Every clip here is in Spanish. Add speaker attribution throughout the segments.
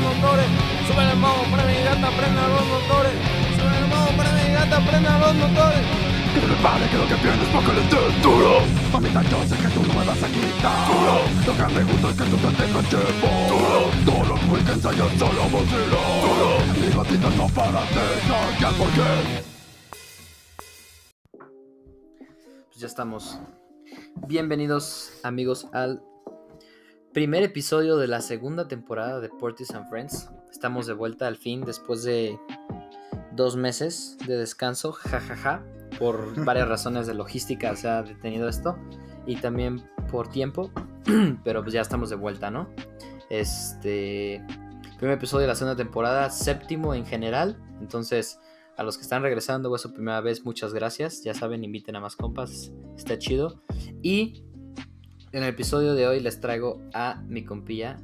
Speaker 1: motores. Sube el modo, prende y gata, prenda los motores. Sube el modo, prende y gata, prenda los motores.
Speaker 2: Que le pare que lo que tienes pa' que le des duro Mamita yo sé que tú no me vas a quitar Duro Lo que me gusta es que tú te tengas chepo Duro Todos los weekends hay un solo vacilo Duro Mi gatita no para de sacar por qué
Speaker 3: Pues ya estamos. Bienvenidos amigos al primer episodio de la segunda temporada de Portis and Friends. Estamos de vuelta al fin después de dos meses de descanso, jajaja. Por varias razones de logística se ha detenido esto y también por tiempo, pero pues ya estamos de vuelta, ¿no? Este primer episodio de la segunda temporada, séptimo en general. Entonces, a los que están regresando o es su primera vez, muchas gracias. Ya saben, inviten a más compas, está chido. Y en el episodio de hoy les traigo a mi compilla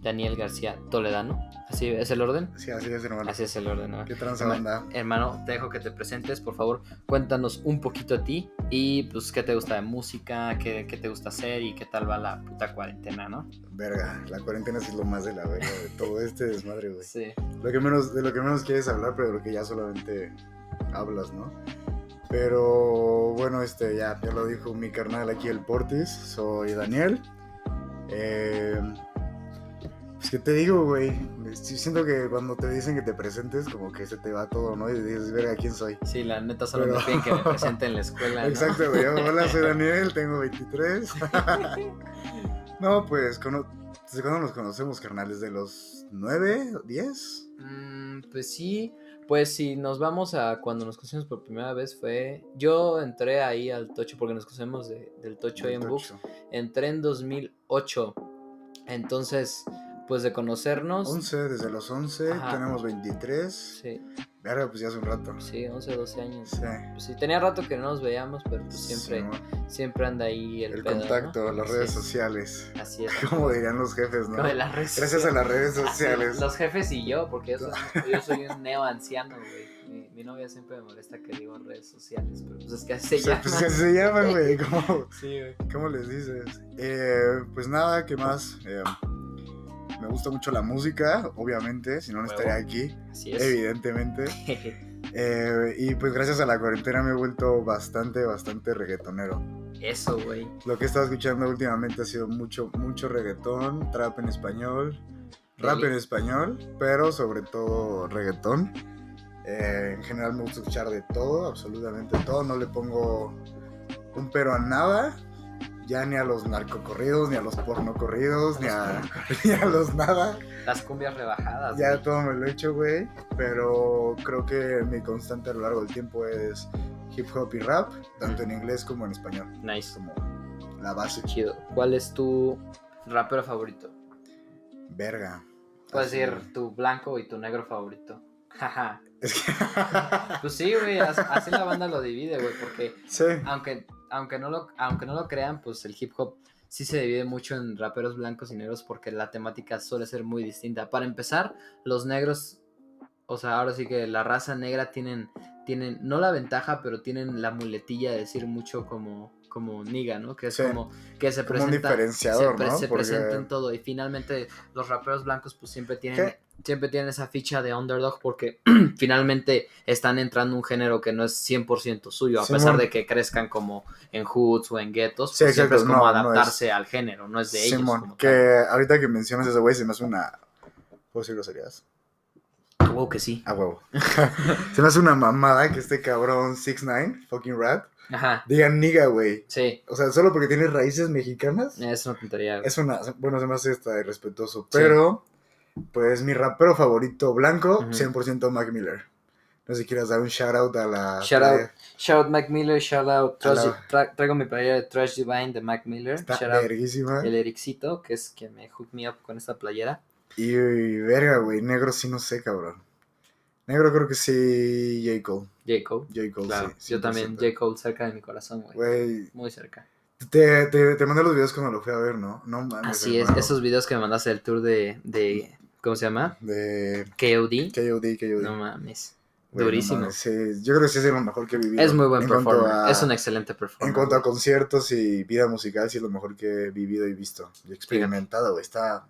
Speaker 3: Daniel García Toledano. ¿Así es el orden?
Speaker 4: Sí, así es, hermano.
Speaker 3: Así es el orden, ¿no?
Speaker 4: ¿Qué banda?
Speaker 3: Hermano, te dejo que te presentes, por favor. Cuéntanos un poquito a ti y pues qué te gusta de música, qué, qué te gusta hacer y qué tal va la puta cuarentena, ¿no?
Speaker 4: Verga, la cuarentena sí es lo más de la verga de todo este desmadre, güey.
Speaker 3: Sí.
Speaker 4: Lo que menos, de lo que menos quieres hablar, pero de lo que ya solamente hablas, ¿no? Pero bueno, este ya, ya lo dijo mi carnal aquí el Portis, soy Daniel. Eh, pues qué te digo, güey. Siento que cuando te dicen que te presentes, como que se te va todo, ¿no? Y dices, verga, ¿quién soy?
Speaker 3: Sí, la neta solo
Speaker 4: Pero-
Speaker 3: me piden que me presente en la escuela, ¿no?
Speaker 4: Exacto, güey. Hola, soy Daniel, tengo 23. no, pues, ¿desde cuándo nos conocemos, carnales? ¿De los 9, 10?
Speaker 3: Mm, pues sí, pues si nos vamos a cuando nos conocimos por primera vez fue... Yo entré ahí al Tocho porque nos conocemos de- del Tocho ahí en Books. Entré en 2008. Entonces, pues de conocernos...
Speaker 4: 11, desde los 11,
Speaker 3: Ajá.
Speaker 4: tenemos 23.
Speaker 3: Sí,
Speaker 4: Verga, pues ya hace un rato.
Speaker 3: sí, 11, 12 años.
Speaker 4: Sí.
Speaker 3: Pues sí, tenía rato que no nos veíamos, pero pues siempre, siempre anda ahí el,
Speaker 4: el
Speaker 3: pedo, ¿no?
Speaker 4: contacto, las redes
Speaker 3: es,
Speaker 4: sociales.
Speaker 3: Así es.
Speaker 4: Como dirían los jefes, ¿no?
Speaker 3: Como de las redes
Speaker 4: Gracias a las redes sociales.
Speaker 3: los jefes y yo, porque yo soy, yo soy un neo anciano, güey. Mi, mi novia siempre me molesta que digo redes sociales, pero pues es que así se
Speaker 4: Sí,
Speaker 3: llama.
Speaker 4: pues así se llaman, güey. ¿Cómo,
Speaker 3: Sí, güey.
Speaker 4: cómo les dices? Eh, pues nada, ¿qué más? Eh, me gusta mucho la música, obviamente, si no, no estaría aquí,
Speaker 3: Así es.
Speaker 4: evidentemente. Eh, y pues gracias a la cuarentena me he vuelto bastante, bastante reggaetonero.
Speaker 3: Eso, güey.
Speaker 4: Lo que he estado escuchando últimamente ha sido mucho, mucho reggaetón, trap en español, rap en español, pero sobre todo reggaetón. Eh, en general me gusta escuchar de todo, absolutamente todo. No le pongo un pero a nada, ya ni a los narcocorridos, ni a los pornocorridos, ni a, ni a los nada.
Speaker 3: Las cumbias rebajadas.
Speaker 4: Ya
Speaker 3: güey.
Speaker 4: todo me lo he hecho, güey. Pero creo que mi constante a lo largo del tiempo es hip hop y rap, tanto en inglés como en español.
Speaker 3: Nice.
Speaker 4: Como la base.
Speaker 3: Chido. ¿Cuál es tu rapero favorito?
Speaker 4: Verga.
Speaker 3: Puedes decir tu blanco y tu negro favorito. Jaja.
Speaker 4: Es que.
Speaker 3: Pues sí, güey. as- Así la banda lo divide, güey. Porque
Speaker 4: sí.
Speaker 3: aunque, aunque, no lo, aunque no lo crean, pues el hip hop sí se divide mucho en raperos blancos y negros porque la temática suele ser muy distinta. Para empezar, los negros, o sea, ahora sí que la raza negra tienen, tienen no la ventaja, pero tienen la muletilla de decir mucho como, como niga, ¿no? Que es
Speaker 4: Sí.
Speaker 3: como que se
Speaker 4: Como un
Speaker 3: presenta,
Speaker 4: diferenciador,
Speaker 3: se, pre-
Speaker 4: ¿no?
Speaker 3: se
Speaker 4: Porque-
Speaker 3: presenta en todo y finalmente los raperos blancos pues siempre tienen
Speaker 4: ¿Qué?
Speaker 3: siempre tienen esa ficha de underdog porque finalmente están entrando en un género que no es 100% suyo, a pesar de que crezcan como en hoods o en guetos,
Speaker 4: Sí,
Speaker 3: pues siempre es como
Speaker 4: no, no
Speaker 3: adaptarse al género, no es de ellos.
Speaker 4: Simón,
Speaker 3: como
Speaker 4: que ahorita que mencionas ese güey se me hace una. ¿Puedo decir groserías?
Speaker 3: tal. Huevo que sí.
Speaker 4: A huevo. se me hace una mamada que este cabrón 6 9 fucking rat,
Speaker 3: Ajá,
Speaker 4: diga niga, güey.
Speaker 3: sí,
Speaker 4: O sea, solo porque tiene raíces mexicanas.
Speaker 3: es una tontería. güey.
Speaker 4: Es una. Bueno, se me hace irrespetuoso. Pero, pues mi rapero favorito blanco,
Speaker 3: Ujú.
Speaker 4: 100% Mac Miller. No sé si quieras dar un shout out a la.
Speaker 3: Shout out. Shout out Mac Miller, shout out Trash- tra- traigo mi playera de Trash Divine de Mac Miller,
Speaker 4: Está
Speaker 3: shout out
Speaker 4: verguísima.
Speaker 3: el Ericito, que es quien me hook me up con esta playera.
Speaker 4: Y, y verga, güey. Negro sí no sé, cabrón. Negro creo que sí, J. Cole.
Speaker 3: J. Cole.
Speaker 4: J. Cole,
Speaker 3: Claro,
Speaker 4: sí.
Speaker 3: yo también,
Speaker 4: 100%.
Speaker 3: J. Cole cerca de mi corazón, güey.
Speaker 4: Güey,
Speaker 3: Muy cerca.
Speaker 4: te, te, te mandé los videos cuando lo fui a ver, ¿no? No mames.
Speaker 3: Así es,
Speaker 4: hermano.
Speaker 3: esos videos que me mandaste del tour de, de ¿cómo se llama?
Speaker 4: De
Speaker 3: KOD.
Speaker 4: KOD, KOD.
Speaker 3: No mames.
Speaker 4: No
Speaker 3: durísimo.
Speaker 4: mames, sí, yo creo que sí es lo mejor que he vivido.
Speaker 3: Es muy buen performer.
Speaker 4: a-
Speaker 3: Es un excelente performer.
Speaker 4: En cuanto a conciertos y vida musical, sí es lo mejor que he vivido y visto. Y experimentado, güey. Está.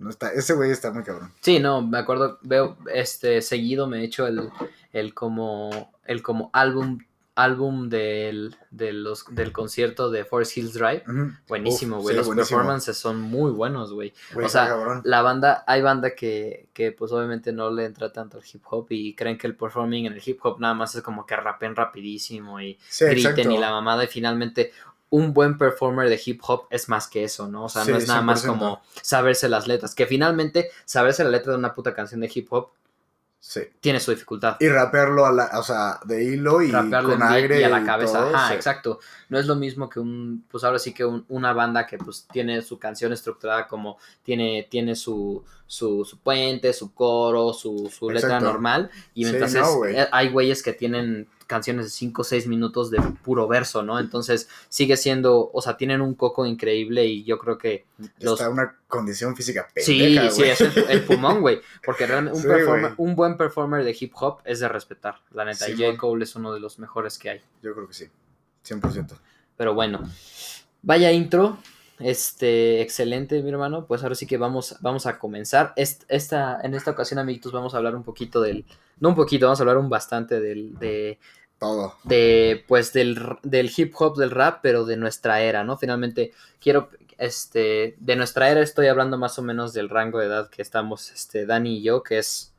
Speaker 4: No está, ese güey está muy cabrón.
Speaker 3: Sí, no, me acuerdo, veo, este, seguido me he hecho el, el como, el como álbum, álbum del, de los, del concierto de Forest Hills Drive. Buenísimo, güey.
Speaker 4: sí,
Speaker 3: los
Speaker 4: buenísimo.
Speaker 3: performances son muy buenos, güey. O sea,
Speaker 4: cabrón.
Speaker 3: La banda, hay banda que, que pues obviamente no le entra tanto al hip hop y creen que el performing en el hip hop nada más es como que rapen rapidísimo y
Speaker 4: Sí,
Speaker 3: griten
Speaker 4: exacto.
Speaker 3: y la mamada y finalmente un buen performer de hip hop es más que eso, ¿no? O sea, no
Speaker 4: Sí,
Speaker 3: es nada más
Speaker 4: 100%.
Speaker 3: como saberse las letras, que finalmente saberse la letra de una puta canción de hip hop
Speaker 4: Sí.
Speaker 3: tiene su dificultad.
Speaker 4: Y rapearlo a la, o sea, de hilo y
Speaker 3: rapearlo
Speaker 4: con aire
Speaker 3: y a la cabeza.
Speaker 4: todo,
Speaker 3: Ajá,
Speaker 4: sí.
Speaker 3: exacto. No es lo mismo que un, pues ahora sí que un- una banda que pues tiene su canción estructurada como tiene, tiene su, su, su puente, su coro, su, su letra normal. Y
Speaker 4: Sí,
Speaker 3: entonces
Speaker 4: no,
Speaker 3: eh, hay güeyes que tienen canciones de 5 o 6 minutos de puro verso, ¿no? Entonces sigue siendo, o sea, tienen un coco increíble y yo creo que los-
Speaker 4: Está una condición física
Speaker 3: Sí,
Speaker 4: pendeja,
Speaker 3: sí,
Speaker 4: güey.
Speaker 3: es el, el pulmón, güey. Porque realmente un,
Speaker 4: Sí,
Speaker 3: performer- un buen performer de hip hop es de respetar. La neta, y J. Cole es uno de los mejores que hay.
Speaker 4: Yo creo que sí. 100%.
Speaker 3: Pero bueno, vaya intro. Este, excelente, mi hermano. Pues ahora sí que vamos, vamos a comenzar. Est- Esta, en esta ocasión, amiguitos, vamos a hablar un poquito del. No un poquito, vamos a hablar un bastante del. De,
Speaker 4: Todo.
Speaker 3: de pues del, del hip hop, del rap, pero de nuestra era, ¿no? Finalmente, quiero, este, de nuestra era estoy hablando más o menos del rango de edad que estamos, este, Dani y yo, que es,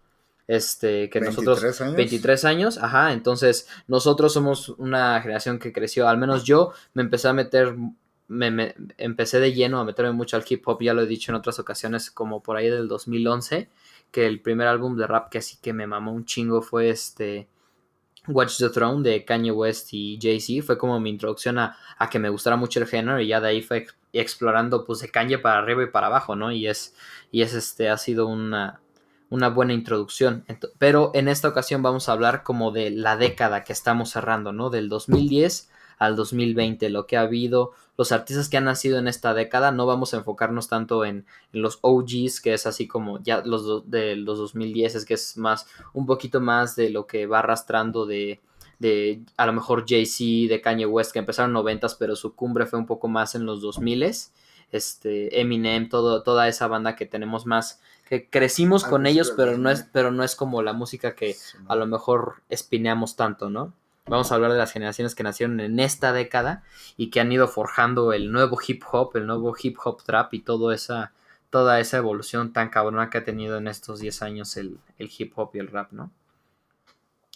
Speaker 3: este, que nosotros,
Speaker 4: 23 años.
Speaker 3: 23 años, ajá, entonces nosotros somos una generación que creció, al menos yo me empecé a meter, me, me- empecé de lleno a meterme mucho al hip hop, ya lo he dicho en otras ocasiones, como por ahí del 2011, que el primer álbum de rap que así que me mamó un chingo fue este... Watch the Throne de Kanye West y Jay-Z fue como mi introducción a, a que me gustara mucho el género y ya de ahí fue ex- explorando pues de Kanye para arriba y para abajo, ¿no? Y es, y es este, ha sido una, una buena introducción. Pero en esta ocasión vamos a hablar como de la década que estamos cerrando, ¿no? Del 2010 al 2020, lo que ha habido, los artistas que han nacido en esta década, no vamos a enfocarnos tanto en, en los OGs, que es así como ya los do- de los 2010, es que es más, un poquito más de lo que va arrastrando de, de a lo mejor Jay-Z, de Kanye West, que empezaron en 90s, pero su cumbre fue un poco más en los 2000s, este, Eminem, todo, toda esa banda que tenemos más, que crecimos con ellos, pero no, es,
Speaker 4: 2000.
Speaker 3: pero no es como la música que a lo mejor espineamos tanto, ¿no? Vamos a hablar de las generaciones que nacieron en esta década y que han ido forjando el nuevo hip hop, el nuevo hip hop trap y toda esa, toda esa evolución tan cabrona que ha tenido en estos 10 años el, el hip hop y el rap, ¿no?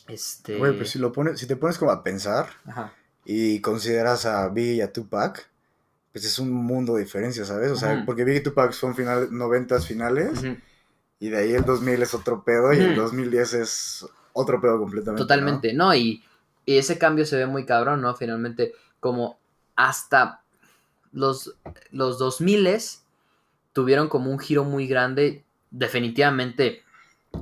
Speaker 3: Este.
Speaker 4: Güey, pues si lo pones, si te pones como a pensar
Speaker 3: Ajá.
Speaker 4: y consideras a Biggie y a Tupac, pues es un mundo de diferencia, ¿sabes? O sea, porque Biggie y Tupac son final, 90 finales y de ahí el 2000 es otro pedo y el
Speaker 3: Ujú.
Speaker 4: 2010 es otro pedo completamente. ¿no?
Speaker 3: Totalmente, ¿no? Y, y ese cambio se ve muy cabrón, ¿no? Finalmente, como hasta los, los 2000 tuvieron como un giro muy grande, definitivamente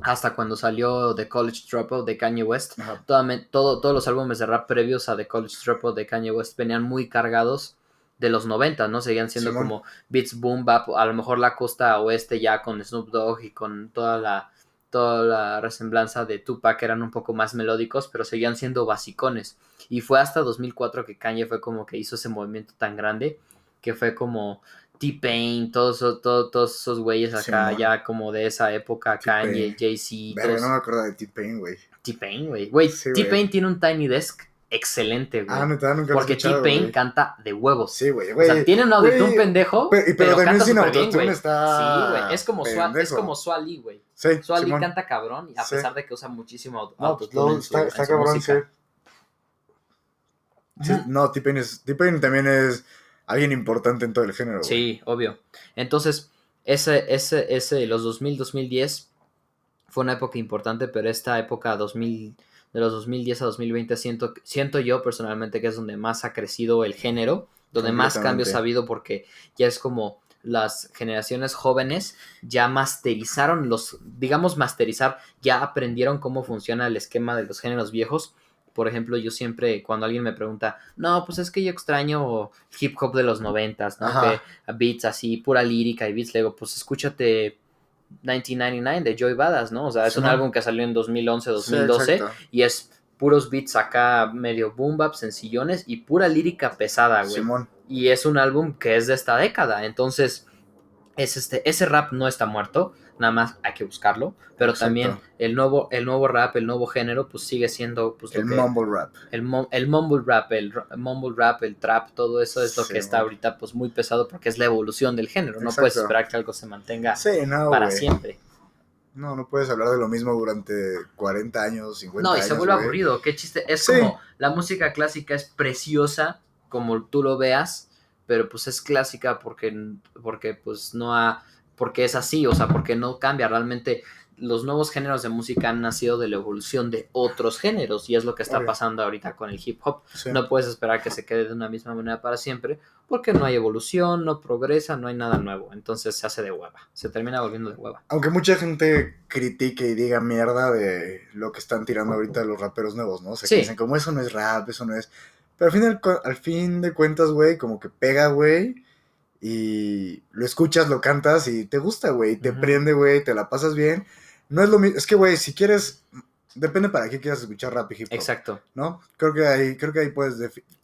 Speaker 3: hasta cuando salió The College Dropout de Kanye West. Todo, todos los álbumes de rap previos a The College Dropout de Kanye West venían muy cargados de los 90, ¿no? Seguían siendo como beats boom bap, a lo mejor la costa oeste ya con Snoop Dogg y con toda la toda la resemblanza de Tupac eran un poco más melódicos, pero seguían siendo basicones. Y fue hasta 2004 que Kanye fue como que hizo ese movimiento tan grande, que fue como T-Pain, todos, todos, todos esos güeyes acá, ya como de esa época. Kanye, Jay-Z, todos-
Speaker 4: no me acuerdo de T-Pain, güey.
Speaker 3: T-Pain, güey. Güey,
Speaker 4: Sí, güey.
Speaker 3: T-Pain tiene un Tiny Desk excelente, güey.
Speaker 4: Ah, neta, nunca
Speaker 3: porque T-Pain canta de huevos.
Speaker 4: Sí, güey,
Speaker 3: o
Speaker 4: güey.
Speaker 3: sea, tiene un autotune pendejo,
Speaker 4: pero-
Speaker 3: pero,
Speaker 4: pero también
Speaker 3: canta
Speaker 4: sin
Speaker 3: bien,
Speaker 4: autotune
Speaker 3: güey.
Speaker 4: está
Speaker 3: Sí, güey. Es como, Sua- es como Swali, güey.
Speaker 4: Sí, Simón.
Speaker 3: canta cabrón, a
Speaker 4: Sí.
Speaker 3: pesar de que usa muchísimo auto-
Speaker 4: No, pues,
Speaker 3: autotune
Speaker 4: luego
Speaker 3: en su,
Speaker 4: está,
Speaker 3: en
Speaker 4: está
Speaker 3: su
Speaker 4: cabrón, sí.
Speaker 3: música.
Speaker 4: Sí,
Speaker 3: Ujú.
Speaker 4: No, T-Pain es, T-Pain también es alguien importante en todo el género, güey.
Speaker 3: Sí, obvio. Entonces, ese, ese, ese, los 2000, 2010 fue una época importante, pero esta época 2000, de los 2010 a 2020 siento, siento yo personalmente que es donde más ha crecido el género, donde más cambios ha habido porque ya es como las generaciones jóvenes ya masterizaron los, digamos masterizar, ya aprendieron cómo funciona el esquema de los géneros viejos. Por ejemplo, yo siempre, cuando alguien me pregunta, no, pues es que yo extraño hip hop de los noventas, ¿no? Que beats así, pura lírica y beats, le digo, pues escúchate 1999 de Joy Badass, ¿no? O sea, es un álbum que salió en 2011,
Speaker 4: Sí,
Speaker 3: 2012
Speaker 4: exacto.
Speaker 3: y es puros beats acá medio boom bap, sencillones y pura lírica pesada, güey.
Speaker 4: Simón.
Speaker 3: Y es un álbum que es de esta década, entonces es este, ese rap no está muerto, nada más hay que buscarlo, pero
Speaker 4: Exacto.
Speaker 3: también el nuevo, el nuevo rap, el nuevo género, pues sigue siendo pues,
Speaker 4: El mumble rap.
Speaker 3: el, el mumble rap, el r- mumble rap, el trap, todo eso es lo
Speaker 4: Sí,
Speaker 3: que está ahorita pues muy pesado porque es la evolución del género, no puedes esperar que algo se mantenga
Speaker 4: Sí, no,
Speaker 3: para siempre.
Speaker 4: No, no puedes hablar de lo mismo durante 40 años, 50
Speaker 3: No, y
Speaker 4: años.
Speaker 3: se vuelve aburrido, qué chiste, es
Speaker 4: Sí.
Speaker 3: como la música clásica es preciosa como tú lo veas, pero pues es clásica porque porque pues no ha porque es así, o sea, porque no cambia realmente los nuevos géneros de música han nacido de la evolución de otros géneros y es lo que está
Speaker 4: Obvio.
Speaker 3: pasando ahorita con el hip hop.
Speaker 4: Sí.
Speaker 3: No puedes esperar que se quede de una misma manera para siempre porque no hay evolución, no progresa, no hay nada nuevo. Entonces se hace de hueva, se termina volviendo de hueva.
Speaker 4: Aunque mucha gente critique y diga mierda de lo que están tirando ahorita los raperos nuevos, ¿no? O sea,
Speaker 3: Sí.
Speaker 4: que dicen como eso no es rap, eso no es... Pero al fin, al fin de cuentas, güey, como que pega, güey, y lo escuchas, lo cantas y te gusta, güey, te prende, güey, te la pasas bien. No es lo mismo, es que, güey, si quieres, depende para qué quieras escuchar rap y hip hop,
Speaker 3: Exacto.
Speaker 4: ¿no? Creo que ahí, creo que ahí puedes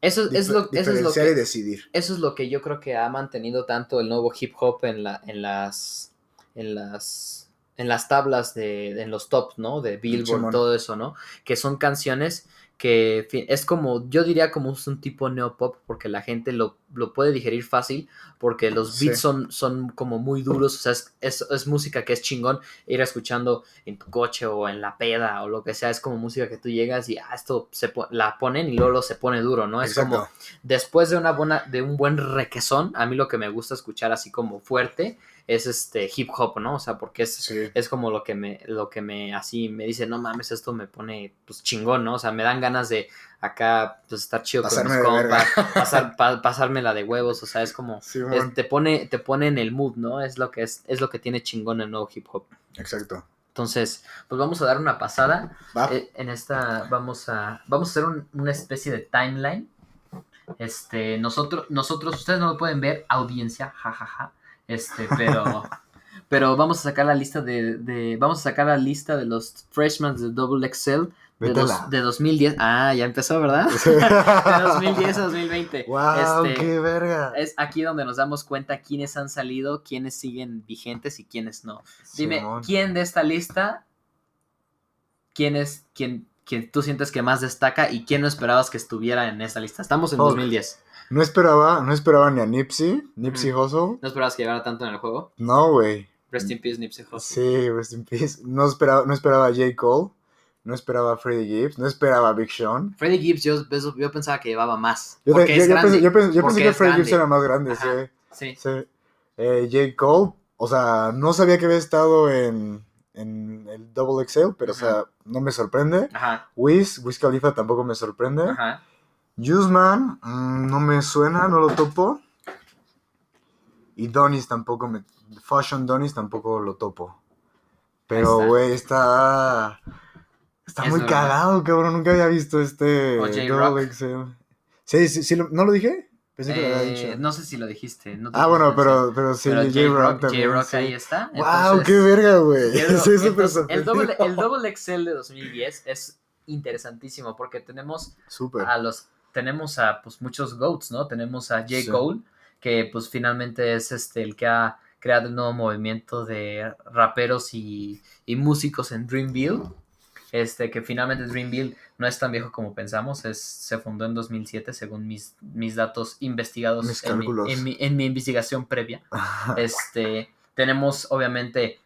Speaker 3: Eso es, lo, eso es lo
Speaker 4: diferenciar
Speaker 3: que
Speaker 4: y decidir.
Speaker 3: eso es lo que yo creo que ha mantenido tanto el nuevo hip hop en la en las en las en las tablas de, en los tops, ¿no? De Billboard,
Speaker 4: Simón.
Speaker 3: todo eso, ¿no? Que son canciones que es como, yo diría como es un tipo neopop porque la gente lo, lo puede digerir fácil porque los
Speaker 4: Sí.
Speaker 3: beats son, son como muy duros, o sea, es, es, es música que es chingón ir escuchando en tu coche o en la peda o lo que sea, es como música que tú llegas y ah, esto se po- la ponen y luego lo se pone duro, ¿no? Es como después de una buena, de un buen requesón, a mí lo que me gusta escuchar así como fuerte es este hip hop, ¿no? O sea, porque es,
Speaker 4: Sí.
Speaker 3: es como lo que me, lo que me así me dice, no mames, esto me pone pues chingón, ¿no? O sea, me dan ganas de acá pues estar chido
Speaker 4: Pasarme
Speaker 3: con mis compas, pasar, pa- pasármela de huevos, o sea, es como es- te pone, te pone en el mood, ¿no? Es lo que es, es lo que tiene chingón el nuevo hip hop.
Speaker 4: Exacto.
Speaker 3: Entonces, pues vamos a dar una pasada.
Speaker 4: Va.
Speaker 3: Eh, en esta vamos a vamos a hacer un- una especie de timeline. Este, nosotros, nosotros, ustedes no lo pueden ver, audiencia, jajaja. Este, pero, pero vamos a sacar la lista de, de- vamos a sacar la lista de los freshmen de Double XL de, dos- de 2010. Ah, ya empezó, ¿verdad? De 2010 a 2020.
Speaker 4: ¡Wow!
Speaker 3: Este,
Speaker 4: ¡Qué verga!
Speaker 3: es aquí donde nos damos cuenta quiénes han salido, quiénes siguen vigentes y quiénes no. Dime,
Speaker 4: Simón.
Speaker 3: ¿quién de esta lista, quién es, quién, quién tú sientes que más destaca y quién no esperabas que estuviera en esta lista? Estamos en
Speaker 4: Fuck.
Speaker 3: 2010.
Speaker 4: No esperaba, no esperaba ni a Nipsey, Nipsey Hussle.
Speaker 3: ¿No esperabas que llegara tanto en el juego?
Speaker 4: No, güey.
Speaker 3: Rest in peace, Nipsey Hussle.
Speaker 4: Sí, rest in peace. No esperaba, no esperaba a J. Cole, no esperaba a Freddie Gibbs, no esperaba a Big Sean.
Speaker 3: Freddie Gibbs, yo, yo pensaba que llevaba más.
Speaker 4: Yo,
Speaker 3: porque
Speaker 4: yo-
Speaker 3: es
Speaker 4: yo
Speaker 3: grande.
Speaker 4: pensé, yo pensé- yo
Speaker 3: porque
Speaker 4: pensé que Freddie Gibbs era más grande,
Speaker 3: Ajá.
Speaker 4: sí.
Speaker 3: Sí.
Speaker 4: sí. Eh, J. Cole, o sea, no sabía que había estado en, en el Double XL, pero o sea, no me sorprende.
Speaker 3: Ajá,
Speaker 4: Wiz, Wiz Khalifa tampoco me sorprende.
Speaker 3: ajá.
Speaker 4: Juiceman, mm, no me suena, no lo topo. Y Donis tampoco me. Fashion Donis tampoco lo topo. Pero, güey, está. Está
Speaker 3: Es
Speaker 4: muy
Speaker 3: verdad.
Speaker 4: cagado, cabrón. Nunca había visto este. Double XL. Sí, sí, sí, ¿no lo dije? Pensé que lo había
Speaker 3: Eh,
Speaker 4: dicho.
Speaker 3: no sé si lo dijiste. no
Speaker 4: ah, bueno, pero, pero sí, J-Rock también.
Speaker 3: J-Rock
Speaker 4: sí.
Speaker 3: ahí está.
Speaker 4: ¡Wow!
Speaker 3: entonces-
Speaker 4: ¡Qué verga, güey!
Speaker 3: El,
Speaker 4: sorprendido.
Speaker 3: doble, el Double Excel de 2010 es interesantísimo porque tenemos a los tenemos a pues muchos goats, ¿no? Tenemos a J.
Speaker 4: Sí.
Speaker 3: Cole, que pues finalmente es este el que ha creado el nuevo movimiento de raperos y, y músicos en Dreamville. Este, que finalmente Dreamville no es tan viejo como pensamos, es, se fundó en 2007 según mis, mis datos investigados
Speaker 4: Mis
Speaker 3: en mi, en mi- en mi investigación previa. Este, tenemos obviamente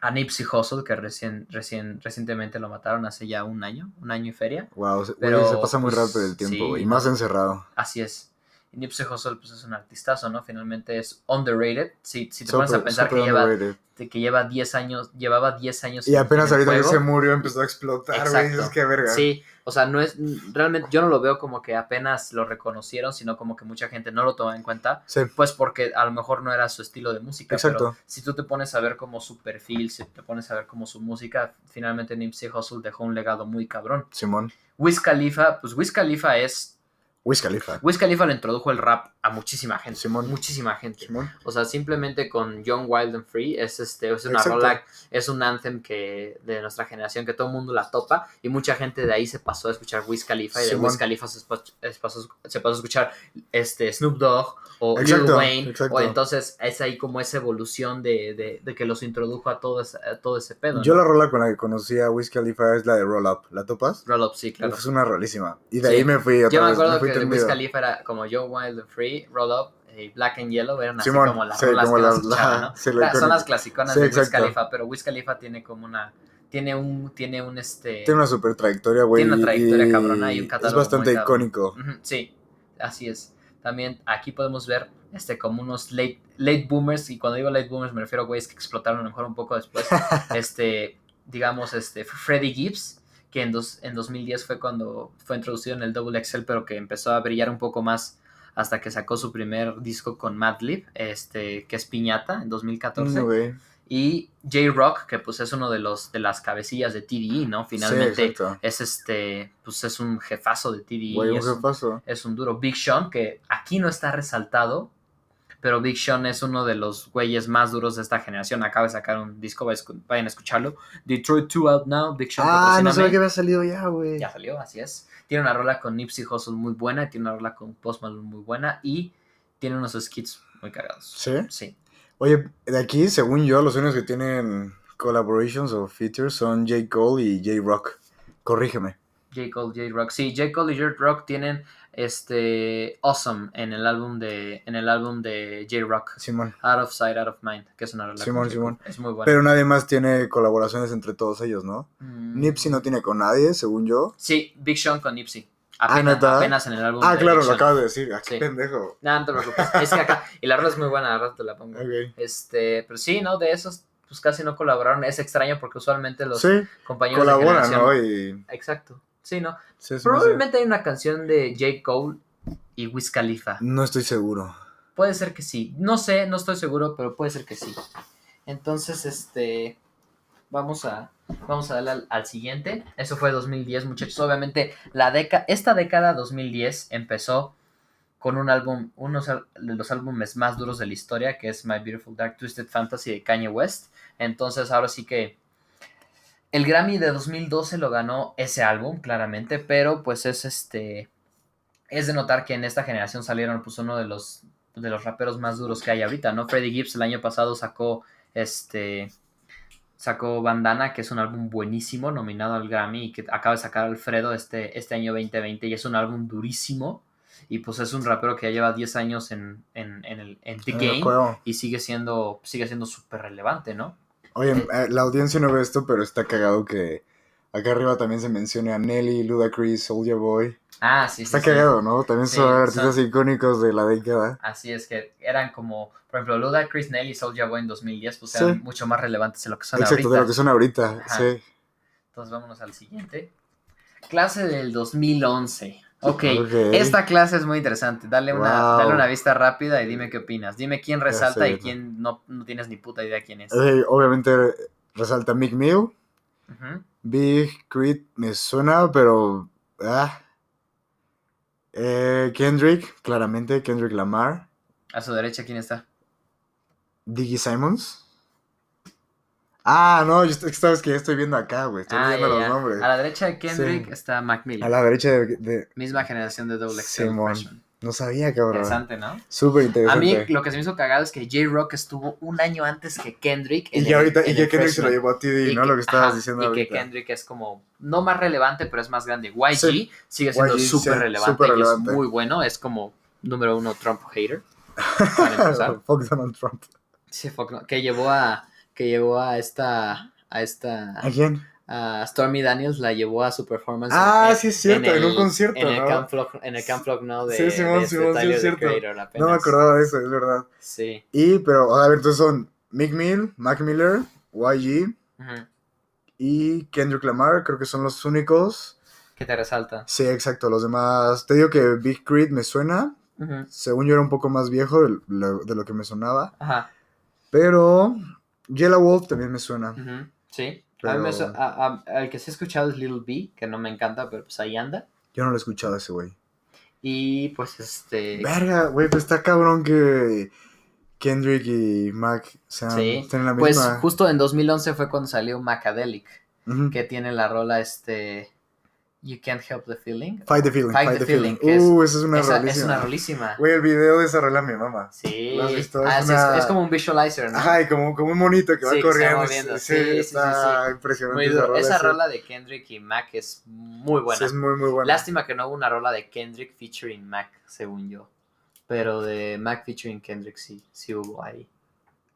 Speaker 3: a Nipsey Hussle, que recién, recién, recientemente lo mataron hace ya un año, un año y feria.
Speaker 4: wow, se,
Speaker 3: Pero,
Speaker 4: se pasa muy
Speaker 3: pues,
Speaker 4: rápido el tiempo,
Speaker 3: sí,
Speaker 4: güey. y más encerrado.
Speaker 3: Así es. Y Nipsey Hussle pues es un artistazo, ¿no? Finalmente es underrated. Si, si te pones a pensar que lleva, que lleva 10 años, llevaba 10 años
Speaker 4: Y
Speaker 3: en-
Speaker 4: apenas ahorita que se murió empezó a explotar, güey. Es que verga.
Speaker 3: Sí, o sea, no es realmente yo no lo veo como que apenas lo reconocieron, sino como que mucha gente no lo toma en cuenta,
Speaker 4: Sí,
Speaker 3: pues porque a lo mejor no era su estilo de música,
Speaker 4: Exacto.
Speaker 3: pero si tú te pones a ver como su perfil, si te pones a ver como su música, finalmente Nipsey Hussle dejó un legado muy cabrón.
Speaker 4: Simón.
Speaker 3: Wiz Khalifa, pues Wiz Khalifa es
Speaker 4: Wiz Khalifa.
Speaker 3: Wiz Khalifa le introdujo el rap a muchísima gente.
Speaker 4: Simón.
Speaker 3: Muchísima gente.
Speaker 4: Simón.
Speaker 3: O sea, simplemente con Young, Wild and Free es, este, es una rola, es un anthem que, de nuestra generación que todo el mundo la topa y mucha gente de ahí se pasó a escuchar Wiz Khalifa y de
Speaker 4: Simón.
Speaker 3: Wiz Khalifa se pasó, se pasó- se pasó a escuchar este, Snoop Dogg o Lil
Speaker 4: Exacto,
Speaker 3: Wayne.
Speaker 4: exacto.
Speaker 3: O entonces es ahí como esa evolución de, de- de que los introdujo a todo ese, a todo ese pedo.
Speaker 4: Yo
Speaker 3: ¿no?
Speaker 4: la rola con la que conocí a Wiz Khalifa es la de Roll Up. ¿La topas?
Speaker 3: Roll Up, sí, claro.
Speaker 4: Uf, es una rolísima. Y de
Speaker 3: Sí.
Speaker 4: ahí me fui otra
Speaker 3: Yo me
Speaker 4: vez,
Speaker 3: acuerdo que Wiz. Khalifa era como Yo Wild and Free, Roll Up, y Black and Yellow eran así
Speaker 4: Simón,
Speaker 3: como las
Speaker 4: sí,
Speaker 3: rolas
Speaker 4: como
Speaker 3: que
Speaker 4: la-
Speaker 3: las escuchaba,
Speaker 4: la-
Speaker 3: ¿no?
Speaker 4: sí, la
Speaker 3: Claro, son las clasiconas
Speaker 4: Sí,
Speaker 3: de Wiz. Khalifa, pero Wiz Khalifa tiene como una tiene un tiene un este
Speaker 4: Tiene una super trayectoria, güey.
Speaker 3: Tiene una trayectoria cabrona y un catálogo
Speaker 4: Es bastante icónico.
Speaker 3: Sí, así es. También aquí podemos ver este como unos late late boomers y cuando digo late boomers me refiero a güeyes que explotaron a lo mejor un poco después. este, digamos este Freddie Gibbs que en, dos, en 2010 fue cuando fue introducido en el Double XL, pero que empezó a brillar un poco más hasta que sacó su primer disco con Madlib, este, que es Piñata, en 2014.
Speaker 4: Mm, güey.
Speaker 3: y J-Rock, que pues es uno de los de las cabecillas de TDE, ¿no? Finalmente
Speaker 4: Sí,
Speaker 3: es este, pues es un jefazo de TDE.
Speaker 4: Un
Speaker 3: es, un,
Speaker 4: jefazo.
Speaker 3: es un duro. Big Sean, que aquí no está resaltado, pero Big Sean es uno de los güeyes más duros de esta generación. Acaba de sacar un disco, vayan a escucharlo. Detroit 2 Out Now, Big Sean.
Speaker 4: Ah, no sabía que había salido ya, güey.
Speaker 3: Ya salió, así es. Tiene una rola con Nipsey Hussle muy buena, tiene una rola con Post Malone muy buena y tiene unos skits muy cagados.
Speaker 4: ¿Sí?
Speaker 3: Sí.
Speaker 4: Oye, de aquí, según yo, los únicos que tienen collaborations o features son J. Cole y J. Rock. Corrígeme.
Speaker 3: J. Cole, J. Rock. Sí, J. Cole y J. Rock tienen este Awesome en el álbum de en el álbum de J. Rock.
Speaker 4: Simón.
Speaker 3: Out of Sight, Out of Mind, que es una rola
Speaker 4: Simón. Simón.
Speaker 3: Es muy buena.
Speaker 4: Pero nadie más tiene colaboraciones entre todos ellos, ¿no?
Speaker 3: Mm,
Speaker 4: Nipsey no tiene con nadie, según yo.
Speaker 3: Sí, Big Sean con Nipsey.
Speaker 4: Ah,
Speaker 3: Apenas, apenas en el álbum
Speaker 4: Ah,
Speaker 3: de
Speaker 4: claro,
Speaker 3: Big
Speaker 4: lo acabas de decir. Ah, qué
Speaker 3: Sí.
Speaker 4: pendejo.
Speaker 3: No, no te preocupes. Es que acá. Y la rola es muy buena, al rato te la pongo. Este, pero sí, ¿no? De esos, pues casi no colaboraron. Es extraño porque usualmente los
Speaker 4: Sí,
Speaker 3: compañeros de
Speaker 4: colaboran,
Speaker 3: generación-
Speaker 4: ¿no? Y...
Speaker 3: Exacto. Sí, ¿no?
Speaker 4: sí.
Speaker 3: Probablemente hay una canción de J. Cole y Wiz Khalifa.
Speaker 4: No estoy seguro.
Speaker 3: Puede ser que sí. No sé, no estoy seguro, pero puede ser que sí. Entonces, este. Vamos a. Vamos a darle al, al siguiente. Eso fue 2010, muchachos. Obviamente, la década. Esta década 2010 empezó con un álbum. Uno de los álbumes más duros de la historia. Que es My Beautiful Dark Twisted Fantasy de Kanye West. Entonces, ahora sí que. El Grammy de 2012 lo ganó ese álbum, claramente. Pero pues es este es de notar que en esta generación salieron pues uno de los de los raperos más duros que hay ahorita, ¿no? Freddie Gibbs el año pasado sacó este sacó Bandana, que es un álbum buenísimo, nominado al Grammy y que acaba de sacar Alfredo este, este año 2020 y es un álbum durísimo y pues es un rapero que ya lleva 10 años en, en, en el en The Game y sigue siendo sigue siendo súper relevante, ¿no?
Speaker 4: Oye, eh, la audiencia no ve esto, pero está cagado que acá arriba también se mencione a Nelly, Ludacris, Soulja Boy.
Speaker 3: Ah, sí, sí,
Speaker 4: Está
Speaker 3: sí.
Speaker 4: cagado, ¿no? También
Speaker 3: Sí,
Speaker 4: son artistas
Speaker 3: son-
Speaker 4: icónicos de la década.
Speaker 3: Así es que eran como, por ejemplo, Ludacris, Nelly y Soulja Boy en 2010, pues eran mucho más relevantes de lo que son
Speaker 4: Exacto,
Speaker 3: ahorita.
Speaker 4: de lo que son ahorita.
Speaker 3: Ajá.
Speaker 4: Sí.
Speaker 3: Entonces vámonos al siguiente. Clase del 2011. Ok,
Speaker 4: Ok.
Speaker 3: esta clase es muy interesante. Dale una,
Speaker 4: Wow.
Speaker 3: dale una vista rápida y dime qué opinas. Dime quién resalta y quién no, no tienes ni puta idea quién es.
Speaker 4: Eh, obviamente resalta Mick Mill. Big Crit me suena, pero. Ah. Eh, Kendrick, claramente, Kendrick Lamar.
Speaker 3: A su derecha, ¿quién está?
Speaker 4: Diggy Simons. Ah, no, yo sabes que ya estoy viendo acá, güey. Estoy
Speaker 3: Ah, ya,
Speaker 4: los
Speaker 3: ya.
Speaker 4: nombres.
Speaker 3: A la derecha de Kendrick
Speaker 4: Sí.
Speaker 3: está Mac Miller.
Speaker 4: A la derecha de. de-
Speaker 3: Misma generación de Double
Speaker 4: Simón.
Speaker 3: Freshman.
Speaker 4: no sabía, cabrón.
Speaker 3: Interesante, ¿no?
Speaker 4: Súper
Speaker 3: A
Speaker 4: interesante.
Speaker 3: mí lo que se me hizo cagado es que J-Rock estuvo un año antes que Kendrick.
Speaker 4: y
Speaker 3: en
Speaker 4: que
Speaker 3: el-
Speaker 4: ahorita,
Speaker 3: en
Speaker 4: y que
Speaker 3: el
Speaker 4: Kendrick se lo llevó a TD, ¿no?
Speaker 3: que-
Speaker 4: lo que estabas
Speaker 3: ajá,
Speaker 4: diciendo
Speaker 3: Y
Speaker 4: ahorita.
Speaker 3: que Kendrick es como, no más relevante, pero es más grande. YG
Speaker 4: Sí.
Speaker 3: sigue siendo súper
Speaker 4: sí,
Speaker 3: relevante y es
Speaker 4: relevante.
Speaker 3: muy bueno. Es como número uno Trump hater. Para empezar.
Speaker 4: Fuck Donald Trump.
Speaker 3: Sí, fuck no, que llevó a que llevó a esta a esta
Speaker 4: ¿A quién?
Speaker 3: a Stormy Daniels la llevó a su performance
Speaker 4: Ah,
Speaker 3: en-
Speaker 4: sí, es cierto, en un concierto,
Speaker 3: en el
Speaker 4: ¿no?
Speaker 3: Camp Flock, en el Camp Flock Now de,
Speaker 4: Sí, Simón,
Speaker 3: de este
Speaker 4: Simón, sí,
Speaker 3: Tyler,
Speaker 4: es cierto.
Speaker 3: Creator,
Speaker 4: No me acordaba de eso, es verdad.
Speaker 3: Sí.
Speaker 4: Y, pero, a ver, entonces son Mick Mill, Mac Miller, YG y Kendrick Lamar, creo que son los únicos.
Speaker 3: ¿Qué te resalta?
Speaker 4: Sí, exacto, los demás. Te digo que Big Crit me suena. Según yo era un poco más viejo de lo, de lo que me sonaba.
Speaker 3: Ajá.
Speaker 4: Pero Yellow Wolf también me suena.
Speaker 3: Sí. A mí me su- a- a- al que sí he escuchado es Little B, que no me encanta, pero pues ahí anda.
Speaker 4: Yo no lo he escuchado a ese güey.
Speaker 3: Y pues este...
Speaker 4: Verga, güey, pues está cabrón que Kendrick y Mac sean,
Speaker 3: Sí,
Speaker 4: estén en la
Speaker 3: Pues
Speaker 4: misma.
Speaker 3: justo en 2011 fue cuando salió Macadelic, que tiene la rola este... You Can't Help the Feeling.
Speaker 4: Fight the feeling,
Speaker 3: Fight
Speaker 4: fight,
Speaker 3: the
Speaker 4: the feeling.
Speaker 3: Feeling,
Speaker 4: Uh, esa es una
Speaker 3: Esa
Speaker 4: rolísima.
Speaker 3: es una rolísima.
Speaker 4: Güey, el video de esa rola mi mamá.
Speaker 3: Sí.
Speaker 4: ¿Lo has visto?
Speaker 3: Ah,
Speaker 4: Es una-
Speaker 3: es como un visualizer, ¿no?
Speaker 4: Ajá, y como, como un monito que va
Speaker 3: Sí, que va
Speaker 4: corriendo.
Speaker 3: moviendo.
Speaker 4: Sí,
Speaker 3: Sí,
Speaker 4: está
Speaker 3: sí.
Speaker 4: impresionante.
Speaker 3: Muy duro. Esa rola de Kendrick y Mac es muy buena.
Speaker 4: Es muy, muy buena.
Speaker 3: Lástima que no hubo una rola de Kendrick featuring Mac, según yo. Pero de Mac featuring Kendrick sí, sí hubo ahí.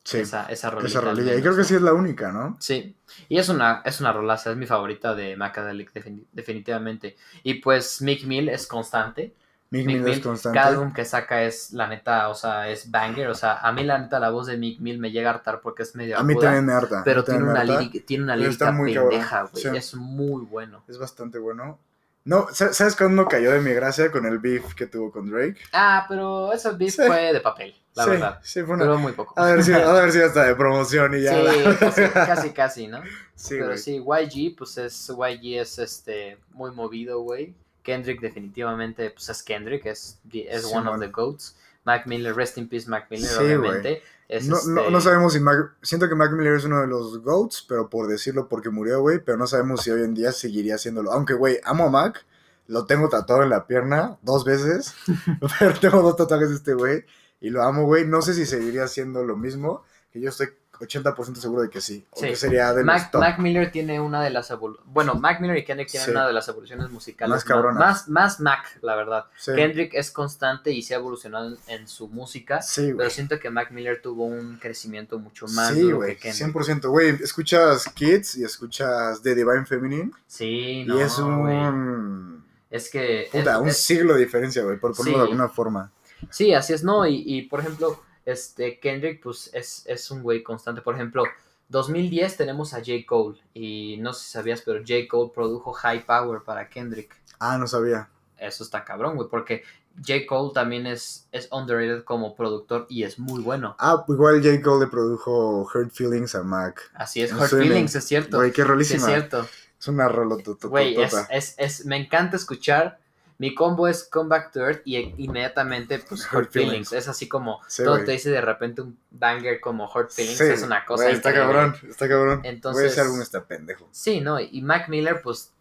Speaker 4: Sí,
Speaker 3: Esa, esa rolilla.
Speaker 4: esa
Speaker 3: al
Speaker 4: rolilla. Y creo que sí es la única, ¿no?
Speaker 3: Sí, y es una, es una rolaza, es mi favorita de Macadelic, defini- definitivamente. Y pues Mick Mill es constante.
Speaker 4: Mick
Speaker 3: Mick
Speaker 4: Mill es constante.
Speaker 3: cada álbum que saca es, la neta, o sea, es banger. O sea, a mí la neta la voz de Mick Mill me llega a hartar porque es medio
Speaker 4: A mí
Speaker 3: aguda,
Speaker 4: también me harta.
Speaker 3: pero tiene una, lírica, tiene una pendeja, güey.
Speaker 4: sí.
Speaker 3: Es muy bueno.
Speaker 4: Es bastante bueno. No, ¿sa- ¿sabes cuándo cayó de mi gracia con el beef que tuvo con Drake?
Speaker 3: Ah, pero ese beef
Speaker 4: Sí.
Speaker 3: fue de papel, la
Speaker 4: sí,
Speaker 3: verdad.
Speaker 4: Sí, fue una.
Speaker 3: Duró muy poco.
Speaker 4: A ver si, a ver si hasta de promoción y ya.
Speaker 3: Sí,
Speaker 4: la-
Speaker 3: casi, casi, casi, ¿no?
Speaker 4: Sí,
Speaker 3: Pero
Speaker 4: güey.
Speaker 3: sí, YG, pues es, YG es este, muy movido, güey. Kendrick definitivamente, pues es Kendrick, es, es
Speaker 4: Sí,
Speaker 3: one of the goats. Mac Miller, rest in peace Mac Miller,
Speaker 4: Sí,
Speaker 3: obviamente. Es,
Speaker 4: No, no,
Speaker 3: este,
Speaker 4: no sabemos si Mac, siento que Mac Miller es uno de los GOATs, pero por decirlo porque murió, güey, pero no sabemos si hoy en día seguiría haciéndolo. Aunque, güey, amo a Mac, lo tengo tatuado en la pierna dos veces, pero tengo dos tatuajes de este güey y lo amo, güey. No sé si seguiría haciendo lo mismo, que yo estoy 80% seguro de que sí. O
Speaker 3: Sí.
Speaker 4: que sería de
Speaker 3: Mac. Mac Miller tiene una de las evolu- bueno, Mac Miller y Kendrick tienen
Speaker 4: Sí.
Speaker 3: una de las evoluciones musicales
Speaker 4: Más
Speaker 3: más, más Mac, la verdad.
Speaker 4: Sí,
Speaker 3: Kendrick es constante y se ha evolucionado en, en su música,
Speaker 4: sí, güey.
Speaker 3: pero siento que Mac Miller tuvo un crecimiento mucho más
Speaker 4: Sí, güey,
Speaker 3: que Kendrick.
Speaker 4: 100%. Güey, escuchas Kids y escuchas The Divine Feminine
Speaker 3: Sí, no,
Speaker 4: y es un...
Speaker 3: Es que
Speaker 4: Puta,
Speaker 3: es-
Speaker 4: un
Speaker 3: es-
Speaker 4: siglo de diferencia, güey, por ponerlo de alguna forma.
Speaker 3: Sí, así es, no, y, y, por ejemplo, este Kendrick, pues es, es un güey constante. Por ejemplo, 2010 tenemos a J. Cole, y no sé si sabías, pero J. Cole produjo High Power para Kendrick.
Speaker 4: Ah, no sabía.
Speaker 3: Eso está cabrón, güey, porque J. Cole también es, es underrated como productor y es muy bueno.
Speaker 4: Ah, igual J. Cole le produjo Hurt Feelings a Mac.
Speaker 3: Así es,
Speaker 4: No
Speaker 3: Hurt Feelings, es cierto.
Speaker 4: Güey, qué
Speaker 3: Sí, es
Speaker 4: rolísima.
Speaker 3: cierto.
Speaker 4: Es una rolotototota.
Speaker 3: Güey, es, es, es, me encanta escuchar. Mi combo es Come Back to Earth y inmediatamente, pues,
Speaker 4: Hurt
Speaker 3: Hurt Feelings.
Speaker 4: Feelings.
Speaker 3: Es así como,
Speaker 4: Sí,
Speaker 3: todo te dice de repente un banger como Hurt Feelings.
Speaker 4: Sí,
Speaker 3: es una cosa
Speaker 4: Está cabrón, está cabrón.
Speaker 3: Entonces-
Speaker 4: Güey, ese álbum está pendejo.
Speaker 3: Sí, ¿no? Y Mac Miller, pues,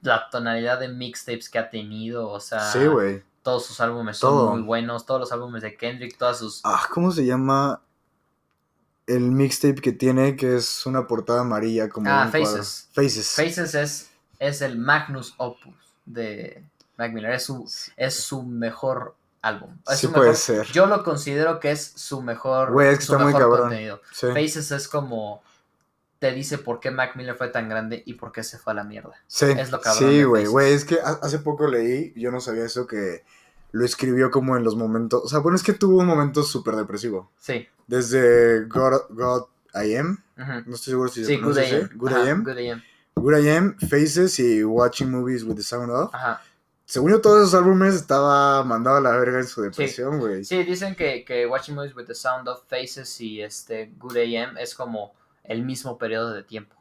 Speaker 3: la tonalidad de mixtapes que ha tenido, o sea,
Speaker 4: Sí, güey.
Speaker 3: todos sus álbumes
Speaker 4: Todo.
Speaker 3: son muy buenos, todos los álbumes de Kendrick, todas sus...
Speaker 4: Ah, ¿cómo se llama el mixtape que tiene que es una portada amarilla como
Speaker 3: Ah,
Speaker 4: un?
Speaker 3: Faces.
Speaker 4: Faces.
Speaker 3: Faces es, es el Magnus Opus de Mac Miller, es su, es su mejor álbum. Es
Speaker 4: Sí
Speaker 3: su
Speaker 4: puede
Speaker 3: mejor-
Speaker 4: ser.
Speaker 3: Yo lo considero que es su mejor,
Speaker 4: Güey, es que
Speaker 3: su
Speaker 4: está muy
Speaker 3: mejor contenido.
Speaker 4: Sí.
Speaker 3: Faces es como... Te dice por qué Mac Miller fue tan grande y por qué se fue a la mierda.
Speaker 4: Sí,
Speaker 3: es lo cabrón
Speaker 4: sí, güey, güey, es que ha- hace poco leí, yo no sabía eso, que lo escribió como en los momentos, o sea, bueno, es que tuvo un momento súper depresivo,
Speaker 3: Sí.
Speaker 4: desde God, God I Am, no estoy seguro si se
Speaker 3: Sí, Good
Speaker 4: pronuncia
Speaker 3: AM.
Speaker 4: Good
Speaker 3: Ajá,
Speaker 4: I Am,
Speaker 3: Good AM.
Speaker 4: Good I Am, Faces y Watching Movies with the Sound Of,
Speaker 3: Ajá.
Speaker 4: Según yo todos esos álbumes estaba mandado a la verga en su depresión, güey,
Speaker 3: Sí, dicen que, que Watching Movies with the Sound of Faces y este Good AM es como el mismo periodo de tiempo.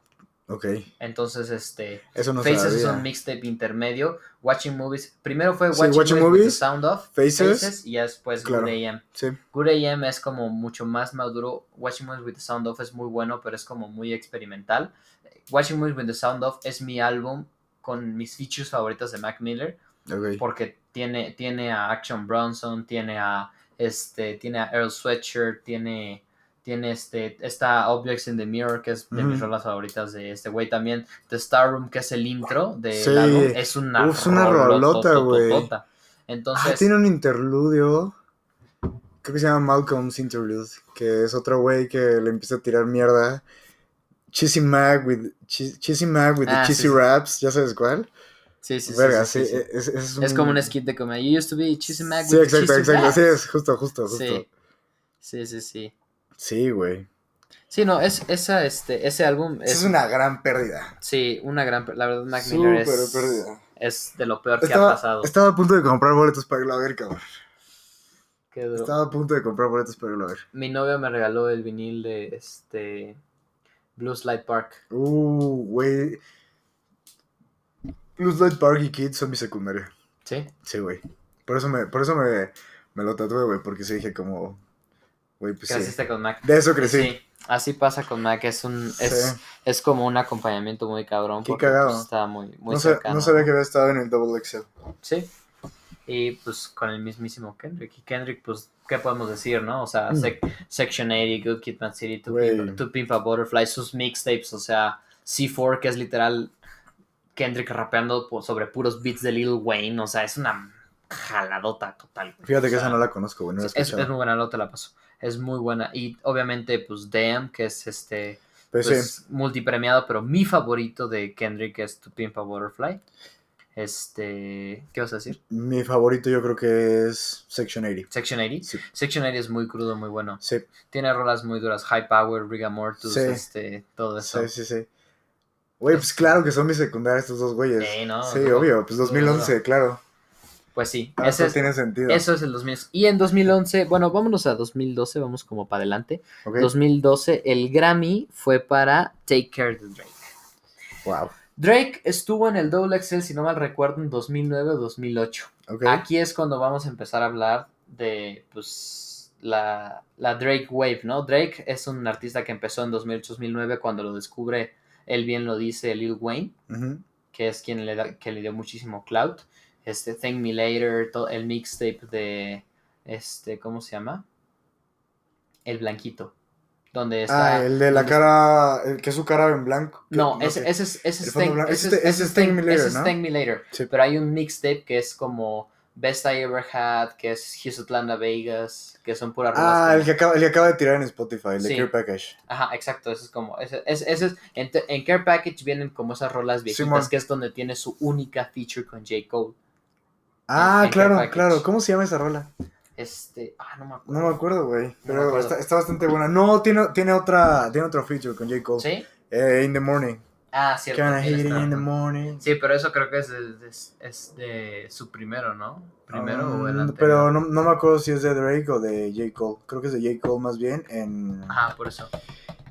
Speaker 4: ok,
Speaker 3: Entonces, este
Speaker 4: eso no
Speaker 3: Faces es un mixtape intermedio. Watching Movies, primero fue
Speaker 4: Sí,
Speaker 3: Watching, Movies, with the Sound of
Speaker 4: Faces,
Speaker 3: y ya después
Speaker 4: claro.
Speaker 3: Good AM.
Speaker 4: sí,
Speaker 3: Good AM es como mucho más maduro. Watching Movies with the Sound of es muy bueno, pero es como muy experimental. Watching Movies with the Sound of es mi álbum con mis features favoritas de Mac Miller. Porque tiene, tiene a Action Bronson, tiene a este, tiene a Earl Sweatshirt, tiene, tiene este, esta Objects in the Mirror, que es de mis
Speaker 4: Ujú.
Speaker 3: rolas favoritas de este güey también, The Star Room, que es el intro del
Speaker 4: Sí.
Speaker 3: es una,
Speaker 4: Uf, es una rolota, güey.
Speaker 3: Entonces,
Speaker 4: Ah, tiene un interludio. Creo que se llama Malcolm's Interlude. Que es otro güey que le empieza a tirar mierda. Cheesy Mag with, Cheesy Cheesy Mag with
Speaker 3: Ah,
Speaker 4: the Cheesy
Speaker 3: sí.
Speaker 4: Raps. ¿Ya sabes cuál?
Speaker 3: Sí, sí, sí,
Speaker 4: Verga,
Speaker 3: sí,
Speaker 4: sí.
Speaker 3: sí, sí.
Speaker 4: Es, es
Speaker 3: Es como un skit de comedia. You used to be Cheesy Mac
Speaker 4: Sí,
Speaker 3: with
Speaker 4: exacto, exacto. Sí, es justo, justo, justo.
Speaker 3: Sí. Sí, sí, sí.
Speaker 4: Güey.
Speaker 3: Sí, no, es, esa, este, ese álbum es,
Speaker 4: es una gran pérdida.
Speaker 3: sí, una gran, la verdad, Mac Miller
Speaker 4: Súper
Speaker 3: es,
Speaker 4: pérdida.
Speaker 3: es de lo peor que ha pasado.
Speaker 4: estaba a punto de comprar boletos para irlo a ver, cabrón.
Speaker 3: Qué duro.
Speaker 4: Estaba a punto de comprar boletos para irlo a ver.
Speaker 3: Mi novia me regaló el vinil de este Blues Light Park.
Speaker 4: Uh, güey. Blues Light Park y Kids son mi secundaria.
Speaker 3: ¿Sí?
Speaker 4: Sí, güey. Por eso me, por eso me, me lo tatué, güey, porque sí dije como, güey, pues sí.
Speaker 3: Con Mac.
Speaker 4: De eso crecí.
Speaker 3: Sí, así pasa con Mac. Es un es,
Speaker 4: Sí.
Speaker 3: es como un acompañamiento muy cabrón.
Speaker 4: Qué
Speaker 3: porque,
Speaker 4: cagado.
Speaker 3: pues, está muy, muy
Speaker 4: no,
Speaker 3: cercano.
Speaker 4: no sabía que había estado en el Double Excel.
Speaker 3: Sí. Y pues con el mismísimo Kendrick. Y Kendrick, pues, ¿qué podemos decir, no? O sea,
Speaker 4: Mm.
Speaker 3: Sec- Section 80, Good Kid, Mad City, To. Pimp, To Pimp a Butterfly, sus mixtapes, o sea, C4, que es literal Kendrick rapeando sobre puros beats de Lil Wayne, o sea, es una jaladota total. güey.
Speaker 4: Fíjate
Speaker 3: O
Speaker 4: que esa no la conozco, güey, no la he
Speaker 3: es, muy buena, no te la paso. Es muy buena. Y obviamente, pues, Damn, que es este
Speaker 4: Pues
Speaker 3: pues,
Speaker 4: sí,
Speaker 3: multipremiado, pero mi favorito de Kendrick es To Pimp a Butterfly. Este, ¿qué vas a decir?
Speaker 4: mi favorito yo creo que es Section 80.
Speaker 3: Section 80.
Speaker 4: Sí,
Speaker 3: Section 80 es muy crudo, muy bueno.
Speaker 4: sí,
Speaker 3: Tiene rolas muy duras, High Power, Riga Mortus,
Speaker 4: Sí.
Speaker 3: este, todo eso.
Speaker 4: sí, sí, sí. Güey, pues claro que son mis secundarios estos dos güeyes.
Speaker 3: Sí, ¿no?
Speaker 4: Obvio, pues 2011, claro.
Speaker 3: Pues sí,
Speaker 4: Ah, eso
Speaker 3: es-
Speaker 4: tiene sentido.
Speaker 3: eso es el 2000. Y en 2011, bueno, vámonos a 2012, vamos como para adelante.
Speaker 4: Ok,
Speaker 3: 2012, el Grammy fue para Take Care de Drake.
Speaker 4: Wow.
Speaker 3: Drake estuvo en el Double XL, si no mal recuerdo, en 2009 o 2008.
Speaker 4: Ok.
Speaker 3: Aquí es cuando vamos a empezar a hablar de, pues, la, la Drake Wave, ¿no? Drake es un artista que empezó en 2008-2009 cuando lo descubre, él bien lo dice, Lil Wayne, que es quien le, da, que le dio muchísimo clout. Este, Thank Me Later, el mixtape de, este, ¿cómo se llama? El Blanquito. Donde está...
Speaker 4: Ah, el de la cara, el que es su cara en blanco.
Speaker 3: No, ese, ese es, ese es Thank-
Speaker 4: blanco.
Speaker 3: ese
Speaker 4: Ese
Speaker 3: es-
Speaker 4: Thank Me Later,
Speaker 3: ese es
Speaker 4: ¿no?
Speaker 3: Thank Me Later.
Speaker 4: Sí.
Speaker 3: Pero hay un mixtape que es como Best I Ever Had, que es Hughes Atlanta Vegas, que son puras rolas
Speaker 4: Ah, el que, acaba, el que acaba de tirar en Spotify, el de. Care Package.
Speaker 3: Ajá, exacto, ese es como, ese, ese, ese es, en, en Care Package vienen como esas rolas viejitas, que es donde tiene su única feature con J. Cole.
Speaker 4: Ah,
Speaker 3: en
Speaker 4: claro, claro. ¿Cómo se llama esa rola?
Speaker 3: Este, ah, no me acuerdo.
Speaker 4: No me acuerdo, güey. Pero
Speaker 3: acuerdo.
Speaker 4: está, está bastante buena. No, tiene, tiene otra tiene otro feature con J. Cole.
Speaker 3: ¿Sí?
Speaker 4: Eh, in the morning.
Speaker 3: Ah, cierto.
Speaker 4: Hit it in the morning?
Speaker 3: Sí, pero eso creo que es de, de- es de su primero, ¿no? Primero o el
Speaker 4: Um,
Speaker 3: anterior.
Speaker 4: Pero no, no me acuerdo si es de Drake o de J. Cole. Creo que es de J. Cole más bien. En.
Speaker 3: Ajá, por eso.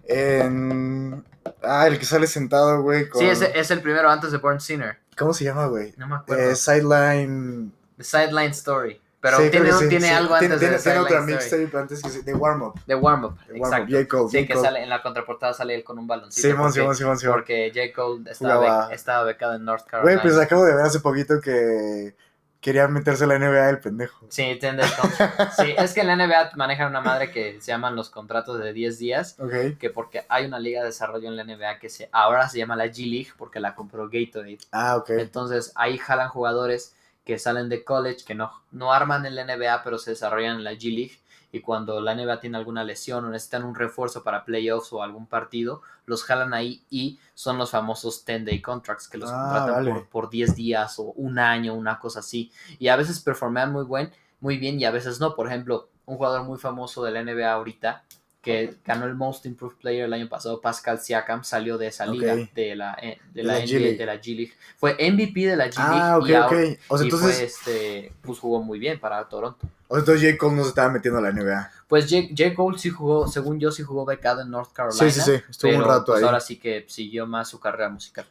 Speaker 4: en ah, el que sale sentado, güey. Con...
Speaker 3: Sí, ese es el primero antes de Born Sinner.
Speaker 4: ¿Cómo se llama, güey?
Speaker 3: No me acuerdo.
Speaker 4: Eh, Sideline.
Speaker 3: The Sideline Story. Pero
Speaker 4: Sí,
Speaker 3: tiene,
Speaker 4: sí,
Speaker 3: tiene
Speaker 4: sí.
Speaker 3: algo antes
Speaker 4: tiene,
Speaker 3: de
Speaker 4: tiene
Speaker 3: Sideline
Speaker 4: otra
Speaker 3: Story.
Speaker 4: mixtape antes que se- de Warm Up.
Speaker 3: De Warm Up,
Speaker 4: De Warm Up,
Speaker 3: exacto.
Speaker 4: J. Cole.
Speaker 3: Sí,
Speaker 4: J.
Speaker 3: que sale en la contraportada sale él con un baloncito.
Speaker 4: Simón, Simón, Simón, Simón.
Speaker 3: porque J. Cole estaba, bec- estaba becado en North Carolina.
Speaker 4: Güey, pues acabo de ver hace poquito que quería meterse a la NBA el pendejo.
Speaker 3: Sí, sí, es que en la NBA manejan una madre que se llaman los contratos de 10 días.
Speaker 4: Ok.
Speaker 3: Que porque hay una liga de desarrollo en la NBA que se, ahora se llama la G League porque la compró Gatorade.
Speaker 4: Ah, ok.
Speaker 3: Entonces ahí jalan jugadores que salen de college, que no, no arman en la NBA, pero se desarrollan en la G League. Y cuando la NBA tiene alguna lesión o necesitan un refuerzo para playoffs o algún partido, los jalan ahí y son los famosos 10-day contracts que los
Speaker 4: Ah,
Speaker 3: contratan
Speaker 4: vale.
Speaker 3: por, por 10 días o un año, una cosa así. Y a veces performean muy, buen, muy bien y a veces no. Por ejemplo, un jugador muy famoso de la NBA ahorita que ganó el Most Improved Player el año pasado, Pascal Siakam, salió de esa liga,
Speaker 4: Ok.
Speaker 3: de la, eh, de la,
Speaker 4: la
Speaker 3: NBA,
Speaker 4: G-League.
Speaker 3: de la G-League. Fue MVP de la G-League
Speaker 4: Ah, ok,
Speaker 3: y, ahora-
Speaker 4: ok. O sea,
Speaker 3: y
Speaker 4: entonces,
Speaker 3: fue, este, pues jugó muy bien para Toronto.
Speaker 4: o sea, entonces J. Cole no se estaba metiendo a la NBA.
Speaker 3: Pues J. J. Cole sí jugó, según yo, sí jugó becado en North Carolina.
Speaker 4: Sí, sí, sí. Estuvo
Speaker 3: pero
Speaker 4: un rato
Speaker 3: pues
Speaker 4: ahí.
Speaker 3: ahora sí que siguió más su carrera musical.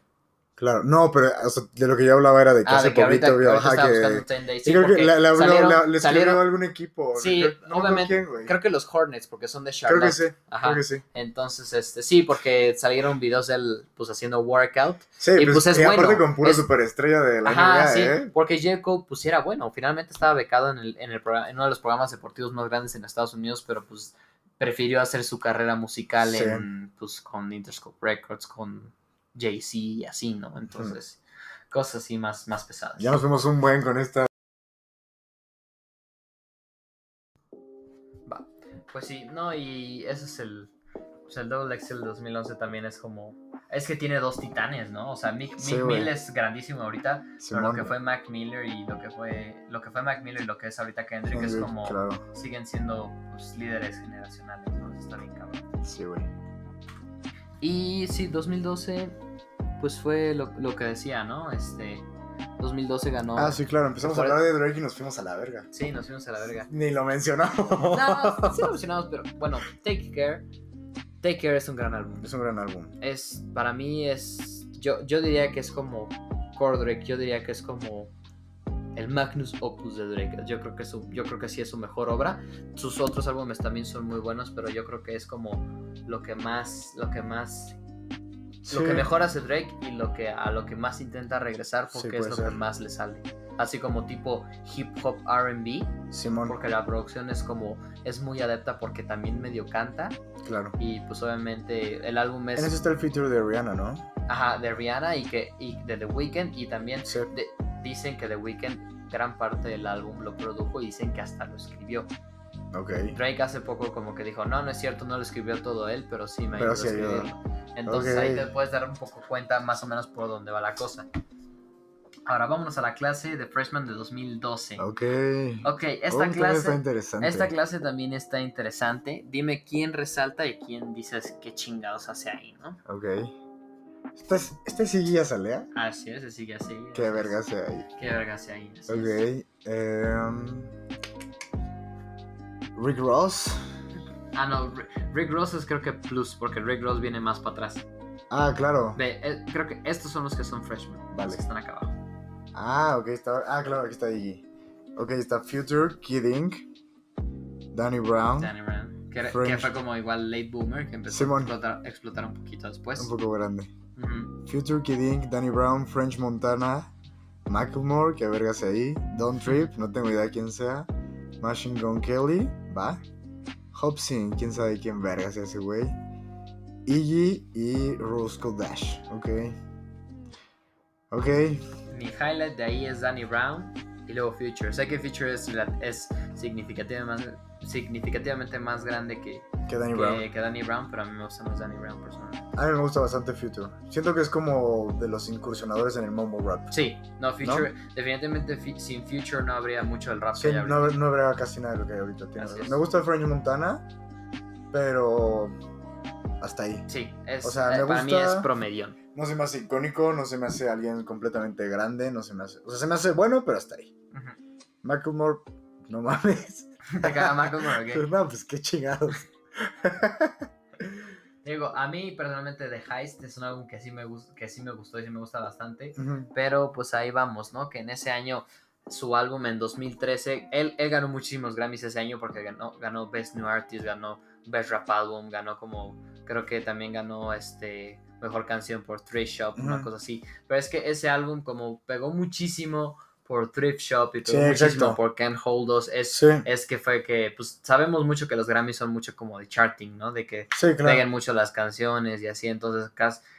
Speaker 4: Claro. No, pero o sea, de lo que yo hablaba era de que
Speaker 3: Ah,
Speaker 4: hace
Speaker 3: de que
Speaker 4: poquito vio que.
Speaker 3: buscando 10 days.
Speaker 4: Sí, creo que la, la,
Speaker 3: salieron-
Speaker 4: la- algún equipo.
Speaker 3: Sí,
Speaker 4: Creo- no
Speaker 3: obviamente.
Speaker 4: quién.
Speaker 3: Creo que los Hornets, porque son de
Speaker 4: Creo
Speaker 3: Charlotte.
Speaker 4: que sí.
Speaker 3: Ajá.
Speaker 4: Creo que sí.
Speaker 3: Entonces, este, sí, porque salieron videos de él, pues, haciendo workout.
Speaker 4: Sí,
Speaker 3: Y,
Speaker 4: pues,
Speaker 3: pues, es
Speaker 4: y aparte
Speaker 3: bueno,
Speaker 4: con pura
Speaker 3: es-
Speaker 4: superestrella de la
Speaker 3: Ajá,
Speaker 4: NBA,
Speaker 3: sí,
Speaker 4: ¿eh?
Speaker 3: porque J. Cole, pues, era bueno. Finalmente estaba becado en, el, en, el programa, en uno de los programas deportivos más grandes en Estados Unidos, pero, pues, prefirió hacer su carrera musical
Speaker 4: Sí.
Speaker 3: en, pues, con Interscope Records, con Jay-Z y así, ¿no? Entonces, cosas así más, más pesadas.
Speaker 4: Ya nos fuimos un buen con esta.
Speaker 3: Va. Pues sí, no, y ese es el. Pues el Double Excel 2011 también es como. Es que tiene dos titanes, ¿no? O sea, Mick,
Speaker 4: Sí.
Speaker 3: Mill es grandísimo ahorita, pero lo que fue Mac Miller y lo que fue. Lo que fue Mac Miller y lo que es ahorita Kendrick es
Speaker 4: Kendrick,
Speaker 3: como.
Speaker 4: Claro,
Speaker 3: Siguen siendo pues, líderes generacionales, ¿no? Eso Está bien cabrón.
Speaker 4: sí, güey.
Speaker 3: Y sí, 2012, pues fue lo, lo que decía, ¿no? Este. 2012 ganó.
Speaker 4: Ah, sí, claro. Empezamos a hablar de Drake y nos fuimos a la verga.
Speaker 3: Sí, nos fuimos a la verga.
Speaker 4: Ni lo mencionamos.
Speaker 3: No, sí lo mencionamos, pero bueno, Take Care. Take Care es un gran álbum.
Speaker 4: Es un gran álbum.
Speaker 3: es para mí es yo yo diría que es como Core Drake, yo diría que es como el Magnus Opus de Drake. Yo creo que su, yo creo que sí es su mejor obra. Sus otros álbumes también son muy buenos, pero yo creo que es como lo que más, lo que más, lo que mejor hace Drake y lo que a lo que más intenta regresar
Speaker 4: Sí,
Speaker 3: porque es lo que más le sale. Así como tipo hip hop R&B,
Speaker 4: Simón,
Speaker 3: porque la producción es como es muy adepta porque también medio canta
Speaker 4: claro.
Speaker 3: y pues obviamente el álbum
Speaker 4: En ese
Speaker 3: es
Speaker 4: está el feature de Rihanna, ¿no?
Speaker 3: ajá, de Rihanna y que y de The Weeknd y también
Speaker 4: Sí.
Speaker 3: de- dicen que The Weeknd gran parte del álbum lo produjo y dicen que hasta lo escribió.
Speaker 4: Ok.
Speaker 3: Drake hace poco como que dijo, no, no es cierto, no lo escribió todo él, pero sí me
Speaker 4: Pero
Speaker 3: ayudó
Speaker 4: sí
Speaker 3: a
Speaker 4: ayudó.
Speaker 3: escribirlo. Entonces
Speaker 4: Ok.
Speaker 3: ahí te puedes dar un poco cuenta más o menos por dónde va la cosa. Ahora vámonos a la clase de Freshman de 2012.
Speaker 4: Ok.
Speaker 3: Ok, esta
Speaker 4: Oh,
Speaker 3: clase...
Speaker 4: interesante.
Speaker 3: Esta clase también está interesante. Dime quién resalta y quién dices qué chingados hace ahí, ¿no?
Speaker 4: Ok. ¿Este, es- este ya salea?
Speaker 3: Así es, sigue así.
Speaker 4: Qué verga hace ahí.
Speaker 3: Qué verga hace ahí.
Speaker 4: Ok. em, Rick Ross.
Speaker 3: Ah, no, Ri- Rick Ross es creo que plus, porque Rick Ross viene más para atrás.
Speaker 4: Ah, claro.
Speaker 3: Ve, eh, creo que estos son los que son freshmen.
Speaker 4: Vale.
Speaker 3: Los que están acá abajo.
Speaker 4: Ah, ok, está. Ah, claro, aquí está Iggy. Ok, está Future, Kid Ink, Danny Brown.
Speaker 3: Danny Brown. Que, que fue como igual late boomer, que empezó a explotar, explotar un poquito después.
Speaker 4: Un poco grande. Future, Kid Ink, Danny Brown, French Montana, Macklemore, que verga hace ahí. Don't Trip, no tengo idea quién sea. Machine Gun Kelly, va. Hobson, quién sabe quién verga es ese güey. Iggy y Roscoe Dash, ok. Ok,
Speaker 3: Mi highlight de ahí es Danny Brown y luego Future. Sé que Future es, es significativamente, más, significativamente más grande que,
Speaker 4: que Danny
Speaker 3: que,
Speaker 4: Brown.
Speaker 3: que Danny Brown, pero a mí me gusta más Danny Brown personalmente.
Speaker 4: A mí me gusta bastante Future. Siento que es como de los incursionadores en el mumble rap.
Speaker 3: Sí, no, Future, definitivamente fi- sin Future no habría mucho del rap
Speaker 4: Sí,
Speaker 3: que hay
Speaker 4: no, habrá casi nada de lo que hay ahorita.
Speaker 3: es.
Speaker 4: Me gusta French Montana, pero hasta ahí.
Speaker 3: Sí, es,
Speaker 4: O sea,
Speaker 3: eh,
Speaker 4: me
Speaker 3: para mí es promedión.
Speaker 4: No se me hace icónico, no se me hace alguien completamente grande, no se me hace... O sea, se me hace bueno, pero hasta ahí.
Speaker 3: Ujú.
Speaker 4: Macklemore, no mames.
Speaker 3: Te caga Macklemore, ¿ok?
Speaker 4: No, pues qué chingados.
Speaker 3: Digo, a mí personalmente The Heist es un álbum que sí me, que sí me gustó y sí me gusta bastante.
Speaker 4: Ujú.
Speaker 3: Pero pues ahí vamos, ¿no? Que en ese año, su álbum en 2013, él, él ganó muchísimos Grammys ese año porque ganó, ganó Best New Artist, ganó Best Rap Album, ganó como, creo que también ganó este Mejor Canción por Thrift Shop, una
Speaker 4: Ujú.
Speaker 3: cosa así. Pero es que ese álbum como pegó muchísimo por Thrift Shop y
Speaker 4: Sí,
Speaker 3: pegó muchísimo
Speaker 4: exacto.
Speaker 3: por Can't Hold Us, es,
Speaker 4: Sí,
Speaker 3: es que fue que, pues sabemos mucho que los Grammys son mucho como de charting, ¿no? De que
Speaker 4: sí,
Speaker 3: peguen mucho las canciones y así, entonces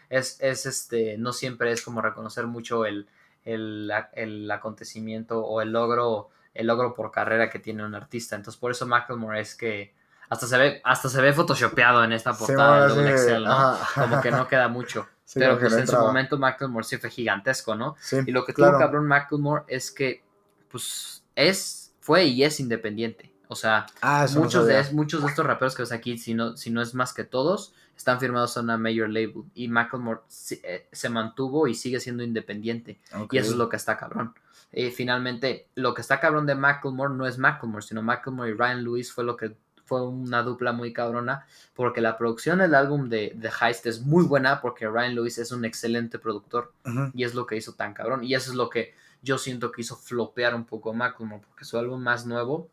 Speaker 3: es, es este, no siempre es como reconocer mucho el, el, el acontecimiento o el logro, el logro por carrera que tiene un artista, entonces por eso Macklemore es que hasta se ve, hasta se ve photoshopeado en esta
Speaker 4: Sí,
Speaker 3: portada
Speaker 4: bueno,
Speaker 3: del
Speaker 4: sí,
Speaker 3: Excel, ¿no?
Speaker 4: ajá.
Speaker 3: Como que no queda mucho,
Speaker 4: Sí,
Speaker 3: pero pues en su momento Macklemore sí fue gigantesco, ¿no?
Speaker 4: Sí,
Speaker 3: Y lo que
Speaker 4: claro.
Speaker 3: tuvo cabrón Macklemore es que, pues, es, fue y es independiente, o sea,
Speaker 4: Ah,
Speaker 3: muchos, de, muchos de estos raperos que ves aquí, si no, si no es más que todos, están firmados a una major label. Y Macklemore eh, se mantuvo y sigue siendo independiente.
Speaker 4: Ok.
Speaker 3: Y eso es lo que está cabrón. Eh, finalmente, lo que está cabrón de Macklemore no es Macklemore, sino Macklemore y Ryan Lewis fue lo que fue una dupla muy cabrona, porque la producción del álbum de The Heist es muy buena, porque Ryan Lewis es un excelente productor. Y es lo que hizo tan cabrón. Y eso es lo que yo siento que hizo flopear un poco a Macklemore, porque su álbum más nuevo,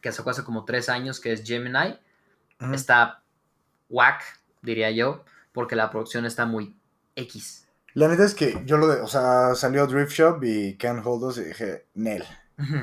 Speaker 3: que sacó hace como tres años, que es Gemini, está whack, diría yo, porque la producción está muy X.
Speaker 4: La neta es que yo lo de, o sea, salió Drift Shop y Can't Hold Us y dije, Nel.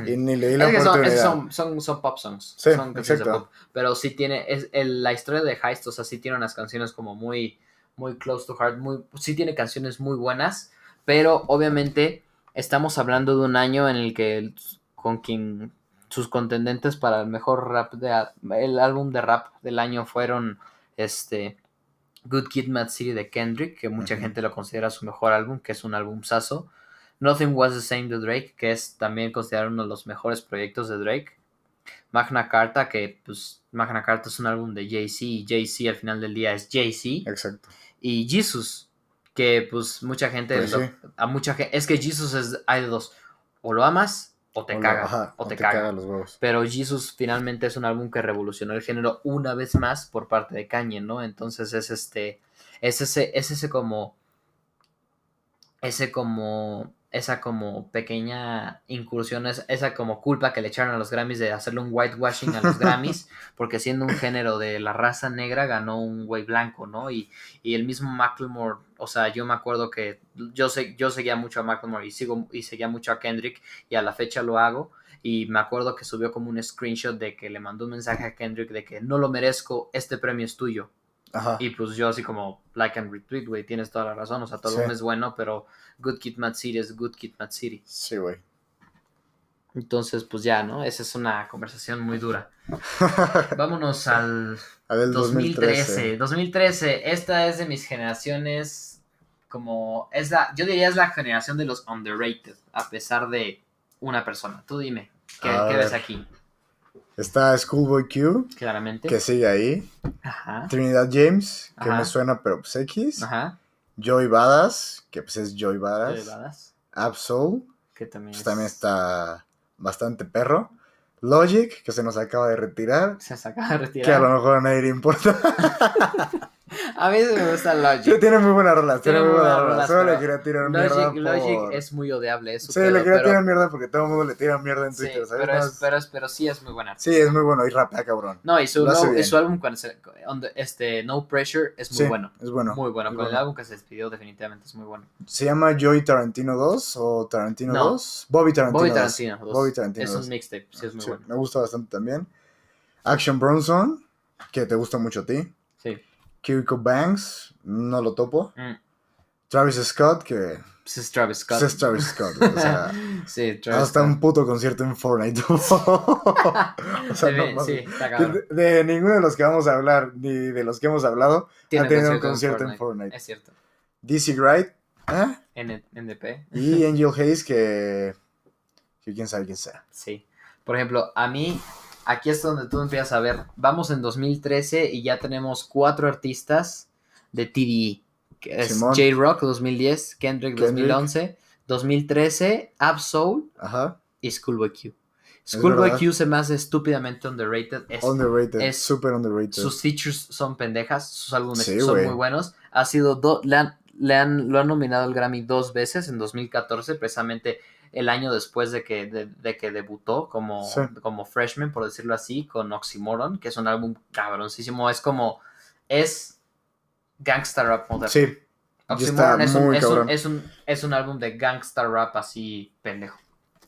Speaker 4: Y ni le di la
Speaker 3: Es que son, son, son, son pop songs.
Speaker 4: Sí,
Speaker 3: son canciones de
Speaker 4: exacto.
Speaker 3: pop. Pero sí tiene. Es, el- la historia de Heist, o sea, sí tiene unas canciones como muy. Muy close to heart. Muy, sí tiene canciones muy buenas. Pero obviamente estamos hablando de un año en el que el- con quien sus contendentes para el mejor rap de el álbum de rap del año fueron este Good Kid Mad City de Kendrick, que mucha gente lo considera su mejor álbum, que es un álbum saso. Nothing Was the Same de Drake, que es también considerado uno de los mejores proyectos de Drake. Magna Carta, que pues Magna Carta es un álbum de Jay-Z y Jay-Z al final del día es Jay-Z.
Speaker 4: Exacto.
Speaker 3: Y Jesus, que pues mucha gente,
Speaker 4: Pues
Speaker 3: lo-
Speaker 4: sí.
Speaker 3: a mucha gente, es que Jesus es, hay de dos, o lo amas o te
Speaker 4: O lo-
Speaker 3: caga,
Speaker 4: ajá,
Speaker 3: o te, caga.
Speaker 4: los huevos.
Speaker 3: Pero Jesus finalmente es un álbum que revolucionó el género una vez más por parte de Kanye, ¿no? Entonces es este, es ese, es ese como, ese como esa como pequeña incursión, es- esa como culpa que le echaron a los Grammys de hacerle un whitewashing a los Grammys, porque siendo un género de la raza negra ganó un güey blanco, ¿no? Y, y el mismo Macklemore, o sea, yo me acuerdo que yo, sé, yo seguía mucho a Macklemore y, sigo, y seguía mucho a Kendrick y a la fecha lo hago. Y me acuerdo que subió como un screenshot de que le mandó un mensaje a Kendrick de que no lo merezco, este premio es tuyo.
Speaker 4: Ajá.
Speaker 3: Y pues yo así como, like and retweet, güey, tienes toda la razón, o sea, todo
Speaker 4: Sí.
Speaker 3: es bueno, pero Good Kid Mad City es Good Kid Mad City.
Speaker 4: Sí, güey.
Speaker 3: Entonces, pues ya, ¿no? Esa es una conversación muy dura. Vámonos al
Speaker 4: A ver, el
Speaker 3: 2013. 2013, esta es de mis generaciones, como, es la, yo diría es la generación de los underrated, a pesar de una persona. Tú dime, ¿qué, ves aquí?
Speaker 4: Está Schoolboy Q,
Speaker 3: Claramente.
Speaker 4: que sigue ahí.
Speaker 3: Ajá,
Speaker 4: Trinidad James, que
Speaker 3: Ajá.
Speaker 4: me suena, pero pues X.
Speaker 3: ajá.
Speaker 4: Joy Badass, que pues es Joy
Speaker 3: Joey
Speaker 4: Badass.
Speaker 3: Badass,
Speaker 4: Absol,
Speaker 3: que también,
Speaker 4: pues
Speaker 3: es-
Speaker 4: también está bastante perro. Logic, que se nos acaba de retirar.
Speaker 3: Se acaba de
Speaker 4: Que a lo
Speaker 3: retirar.
Speaker 4: mejor a nadie le importa.
Speaker 3: A mí sí me gusta
Speaker 4: Sí,
Speaker 3: Logic.
Speaker 4: tiene muy buenas rolas, tiene muy
Speaker 3: muy
Speaker 4: buenas
Speaker 3: buenas
Speaker 4: rolas. Solo le quería tirar mierda
Speaker 3: Logic,
Speaker 4: por...
Speaker 3: Logic es muy odiable, es su
Speaker 4: Sí, le
Speaker 3: pedo,
Speaker 4: quería
Speaker 3: pero-
Speaker 4: tirar mierda porque todo el mundo le tira mierda en
Speaker 3: Sí,
Speaker 4: Twitter, ¿sabes?
Speaker 3: pero, es, pero, es- pero sí es muy buena.
Speaker 4: Sí, es muy bueno y rapea, cabrón.
Speaker 3: No, y su, no, y su álbum este, No Pressure es muy
Speaker 4: Sí,
Speaker 3: bueno.
Speaker 4: es bueno.
Speaker 3: Muy bueno. Con el
Speaker 4: bueno.
Speaker 3: álbum que se despidió definitivamente es muy bueno.
Speaker 4: ¿Se llama Joy Tarantino 2 o Tarantino
Speaker 3: No.
Speaker 4: 2? Bobby Tarantino
Speaker 3: Bobby
Speaker 4: 2.
Speaker 3: Tarantino. dos.
Speaker 4: Bobby Tarantino
Speaker 3: es
Speaker 4: 2.
Speaker 3: un mixtape, sí es muy
Speaker 4: Sí,
Speaker 3: bueno.
Speaker 4: Me gusta bastante también. Action Bronson, que te gusta mucho a ti.
Speaker 3: Sí.
Speaker 4: Kiriko Banks, no lo topo.
Speaker 3: Mm.
Speaker 4: Travis Scott, que
Speaker 3: Pues es Travis Scott.
Speaker 4: pues es Travis Scott. O sea,
Speaker 3: sí, Travis
Speaker 4: hasta
Speaker 3: Scott.
Speaker 4: un puto concierto en Fortnite. o sea, no
Speaker 3: Sí,
Speaker 4: Que
Speaker 3: cabrón.
Speaker 4: de, de ninguno de los que vamos a hablar, ni de los que hemos hablado,
Speaker 3: Tiene
Speaker 4: ha tenido un
Speaker 3: concierto
Speaker 4: concierto en Fortnite.
Speaker 3: Es cierto.
Speaker 4: DC Wright ¿eh?
Speaker 3: N- NDP.
Speaker 4: y Angel Hayes, que, que quién sabe quién sea.
Speaker 3: Sí. Por ejemplo, a mí, aquí es donde tú empiezas a ver. Vamos en 2013 y ya tenemos cuatro artistas de TDE. Que es. J-Rock 2010, Kendrick,
Speaker 4: Kendrick.
Speaker 3: 2011, 2013, Absol
Speaker 4: Ajá.
Speaker 3: y Schoolboy Q. Schoolboy. Q se me hace estúpidamente underrated. Es-
Speaker 4: Underrated,
Speaker 3: es-
Speaker 4: super underrated.
Speaker 3: sus features son pendejas, sus álbumes
Speaker 4: Sí,
Speaker 3: son muy buenos. Ha sido do- le han, le han- lo han nominado al Grammy dos veces en 2014, precisamente el año después de que, de, de que debutó como,
Speaker 4: Sí.
Speaker 3: como freshman, por decirlo así, con Oxymoron, que es un álbum cabroncísimo. Es como, es gangsta rap moderno.
Speaker 4: Sí,
Speaker 3: Oxymoron es un, es, un,
Speaker 4: cabrón.
Speaker 3: es, un, es un álbum de gangsta rap así pendejo.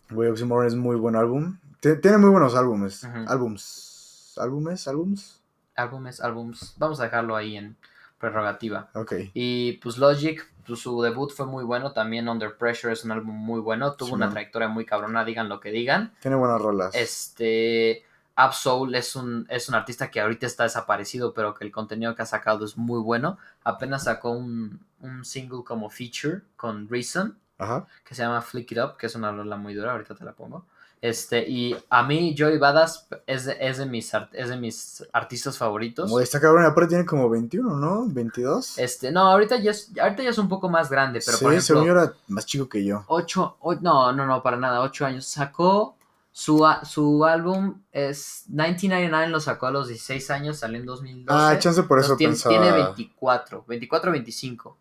Speaker 4: güey, Oxymoron es muy buen álbum. Ti- Tiene muy buenos álbumes.
Speaker 3: Ujú.
Speaker 4: Álbums. ¿Álbumes? ¿Álbums?
Speaker 3: Álbumes, álbums. Vamos a dejarlo ahí en prerrogativa.
Speaker 4: Ok.
Speaker 3: Y pues Logic, su debut fue muy bueno, también Under Pressure es un álbum muy bueno, tuvo
Speaker 4: Sí,
Speaker 3: una
Speaker 4: man.
Speaker 3: trayectoria muy cabrona, digan lo que digan.
Speaker 4: Tiene buenas rolas.
Speaker 3: Este, Absol es un, es un artista que ahorita está desaparecido, pero que el contenido que ha sacado es muy bueno. Apenas sacó un, un single como feature con Reason,
Speaker 4: Ajá.
Speaker 3: que se llama Flick It Up, que es una rola muy dura, ahorita te la pongo. Este, y a mí Joey Badass es de, es de, mis, es de mis artistas favoritos.
Speaker 4: Güey, está cabrón. Aparte tiene como 21, ¿no? 22.
Speaker 3: Este, no, ahorita ya es, ahorita ya es un poco más grande, pero
Speaker 4: sí,
Speaker 3: por ejemplo,
Speaker 4: era más chico que yo.
Speaker 3: ocho, o- no, no, no, para nada, ocho años. Sacó su, su álbum, es 1999, lo sacó a los 16 años, salió en 2012.
Speaker 4: Ah, chance por eso
Speaker 3: Entonces,
Speaker 4: pensaba.
Speaker 3: tiene 24, 24, 25.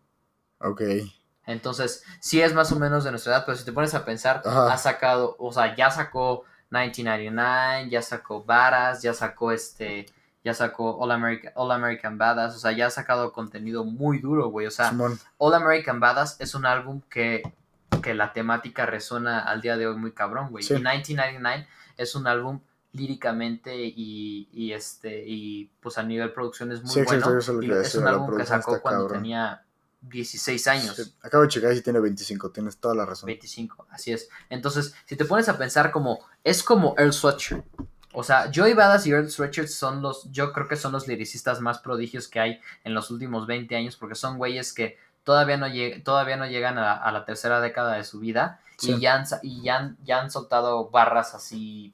Speaker 4: Ok.
Speaker 3: Entonces, sí es más o menos de nuestra edad, pero si te pones a pensar,
Speaker 4: Ajá.
Speaker 3: ha sacado, o sea, ya sacó 1999, ya sacó Badass, ya sacó este, ya sacó All American, All American Badass, o sea, ya ha sacado contenido muy duro, güey, o sea,
Speaker 4: Simón.
Speaker 3: All American Badass es un álbum que, que la temática resuena al día de hoy muy cabrón, güey.
Speaker 4: Sí.
Speaker 3: Y 1999 es un álbum líricamente y, y este y pues a nivel producción es muy
Speaker 4: Sí,
Speaker 3: bueno.
Speaker 4: eso es
Speaker 3: Y es un álbum que sacó cuando
Speaker 4: cabrón.
Speaker 3: tenía 16 años.
Speaker 4: Sí, Acabo de checar y tiene 25. Tienes toda la razón.
Speaker 3: 25, así es. Entonces, si te pones a pensar como, es como Earl Sweatshirt. O sea, Joey Badass y Earl Sweatshirt son los, yo creo que son los lyricistas más prodigios que hay en los últimos 20 años, porque son güeyes que todavía no, lleg- todavía no llegan a, a la tercera década de su vida
Speaker 4: Sí.
Speaker 3: y, ya han, y ya han, ya han soltado barras así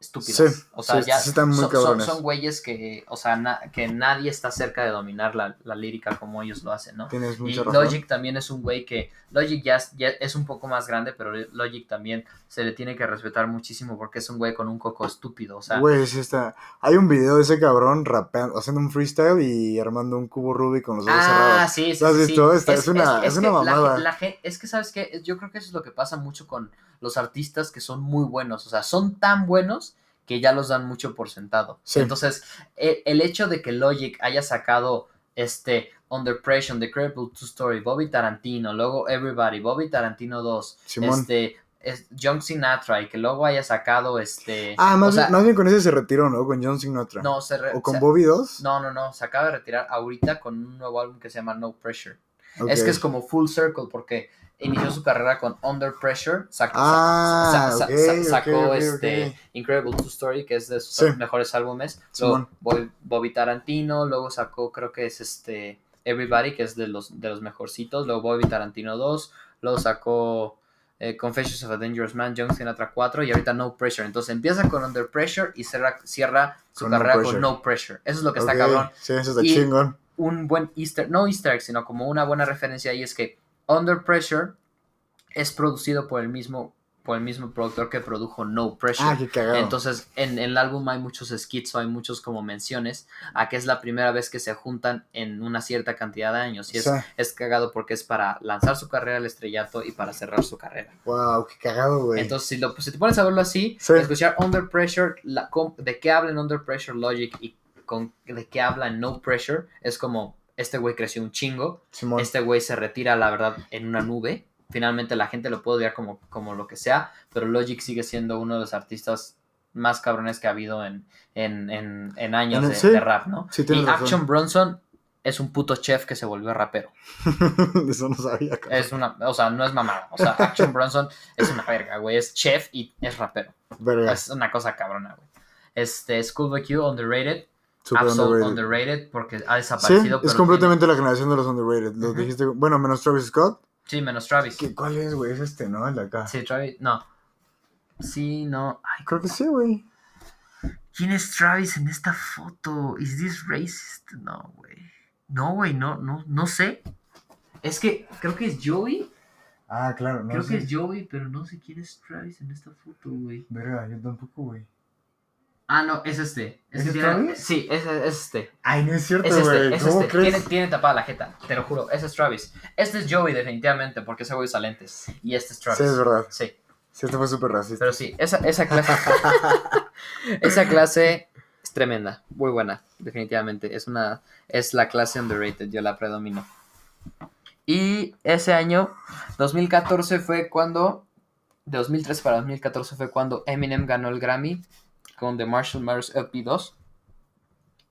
Speaker 3: estúpidas.
Speaker 4: Sí,
Speaker 3: o sea,
Speaker 4: sí,
Speaker 3: ya
Speaker 4: sí están muy
Speaker 3: son, son- güeyes que, o sea, na- que nadie está cerca de dominar la, la lírica como ellos lo hacen, ¿no?
Speaker 4: Tienes
Speaker 3: Y
Speaker 4: mucha razón.
Speaker 3: Logic también es un güey que Logic ya, es- ya es un poco más grande, pero Logic también se le tiene que respetar muchísimo porque es un güey con un coco estúpido, o sea,
Speaker 4: Güey, sí está. Hay un video de ese cabrón rapeando, haciendo un freestyle y armando un cubo Rubik con los ojos
Speaker 3: Ah,
Speaker 4: cerrados.
Speaker 3: sí, sí,
Speaker 4: ¿Lo has visto? Está- es una- es una
Speaker 3: la
Speaker 4: mamada.
Speaker 3: la gen- es que, ¿sabes qué? Yo creo que eso es lo que pasa mucho con los artistas que son muy buenos. O sea, son tan buenos que ya los dan mucho por sentado.
Speaker 4: Sí.
Speaker 3: Entonces, e- el, hecho de que Logic haya sacado este Under Pressure, The Credible Two Story, Bobby Tarantino, luego Everybody, Bobby Tarantino 2,
Speaker 4: Simón.
Speaker 3: este, es, John Sinatra y que luego haya sacado este...
Speaker 4: ah, más,
Speaker 3: o sea,
Speaker 4: bien, más bien con ese se retiró, ¿no? Con John Sinatra.
Speaker 3: no, se re-
Speaker 4: ¿O con
Speaker 3: se-
Speaker 4: Bobby 2?
Speaker 3: no, no, no, se acaba de retirar ahorita con un nuevo álbum que se llama No Pressure. Es que es como full circle porque inició su carrera con Under Pressure, sacó,
Speaker 4: Ah,
Speaker 3: sa- sa- sacó
Speaker 4: ok,
Speaker 3: este. Incredible Two Story, que es de sus
Speaker 4: Sí.
Speaker 3: mejores álbumes. Luego. Bobby, Tarantino, luego sacó creo que es este Everybody, que es de los, de los mejorcitos. Luego Bobby Tarantino 2, luego sacó eh, Confessions of a Dangerous Man, Young Sinatra 4 y ahorita No Pressure. Entonces empieza con Under Pressure y cierra, cierra su
Speaker 4: Con
Speaker 3: carrera con No Pressure. Eso es lo que está cabrón
Speaker 4: Sí, eso está
Speaker 3: Y-
Speaker 4: chingón.
Speaker 3: un buen easter, no easter egg, sino como una buena referencia ahí es que Under Pressure es producido por el mismo, por el mismo productor que produjo No Pressure.
Speaker 4: Ah, qué cagado.
Speaker 3: Entonces, en, en el álbum hay muchos skits o hay muchos como menciones a que es la primera vez que se juntan en una cierta cantidad de años. Y es, cagado porque es para lanzar su carrera al estrellato y para cerrar su carrera.
Speaker 4: Wow, qué cagado, güey.
Speaker 3: Entonces, si, lo, si te pones a verlo así,
Speaker 4: Sí.
Speaker 3: escuchar Under Pressure, la, de qué habla en Under Pressure Logic y con, de qué habla en No Pressure, es como este güey creció un chingo,
Speaker 4: Simón.
Speaker 3: este güey se retira, la verdad, en una nube. Finalmente la gente lo puede odiar como, como lo que sea, pero Logic sigue siendo uno de los artistas más cabrones que ha habido en, en, en, en años de,
Speaker 4: sí.
Speaker 3: de rap, ¿no?
Speaker 4: Sí,
Speaker 3: y
Speaker 4: razón.
Speaker 3: Action Bronson es un puto chef que se volvió rapero.
Speaker 4: Eso no sabía, cabrón.
Speaker 3: Es una, o sea, no es mamada. O sea, Action Bronson es una verga, güey. Es chef y es rapero.
Speaker 4: Verga,
Speaker 3: Es una cosa cabrona, güey. Este, Schoolboy Q, underrated.
Speaker 4: Super underrated.
Speaker 3: underrated porque ha
Speaker 4: Sí,
Speaker 3: desaparecido.
Speaker 4: es
Speaker 3: pero
Speaker 4: completamente la generación de los underrated. Lo dijiste. Bueno, menos Travis Scott.
Speaker 3: Sí, menos Travis.
Speaker 4: ¿Qué- ¿Cuál es, güey? Es este, ¿no? El de acá.
Speaker 3: Sí, Travis. No. Sí, no. Ay,
Speaker 4: Creo que sí, güey.
Speaker 3: ¿Quién es Travis en esta foto? ¿Is this racist? No, güey. No, güey, no, no, no sé. Es que creo que es Joey.
Speaker 4: Ah, claro, no
Speaker 3: creo
Speaker 4: sé.
Speaker 3: que es Joey, pero no sé quién es Travis en esta foto, güey.
Speaker 4: Verga, yo tampoco, güey.
Speaker 3: Ah, no, es este. Es
Speaker 4: ¿Ese
Speaker 3: que
Speaker 4: es
Speaker 3: tiene-? Sí, es, es este.
Speaker 4: Ay, no es cierto,
Speaker 3: Es este,
Speaker 4: güey.
Speaker 3: es
Speaker 4: ¿Cómo
Speaker 3: este.
Speaker 4: crees?
Speaker 3: Tiene, tiene tapada la jeta, te lo juro. Ese es Travis. Este es Joey, definitivamente, porque ese güey usa lentes. Y este es Travis.
Speaker 4: Sí, es verdad.
Speaker 3: Sí,
Speaker 4: Sí, este fue súper racista.
Speaker 3: pero sí, esa, esa clase. esa clase es tremenda, muy buena, definitivamente. Es una. Es la clase underrated, yo la predomino. Y ese año, 2014, fue cuando. De 2003 para 2014 fue cuando Eminem ganó el Grammy con The Marshall Mathers LP2.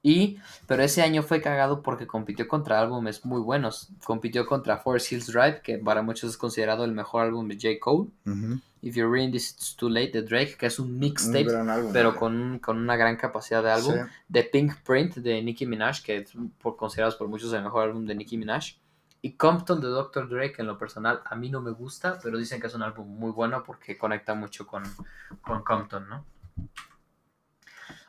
Speaker 3: Y, pero ese año fue cagado porque compitió contra álbumes muy buenos. Compitió contra Forest Hills Drive, que para muchos es considerado el mejor álbum de J. Cole. If You're Reading This It's Too Late de Drake, que es un mixtape, pero con, con una gran capacidad de álbum.
Speaker 4: Sí.
Speaker 3: The Pink Print de Nicki Minaj, que es por, considerados por muchos el mejor álbum de Nicki Minaj. Y Compton de Dr. Dre, que en lo personal a mí no me gusta, pero dicen que es un álbum muy bueno porque conecta mucho con, con Compton, ¿no?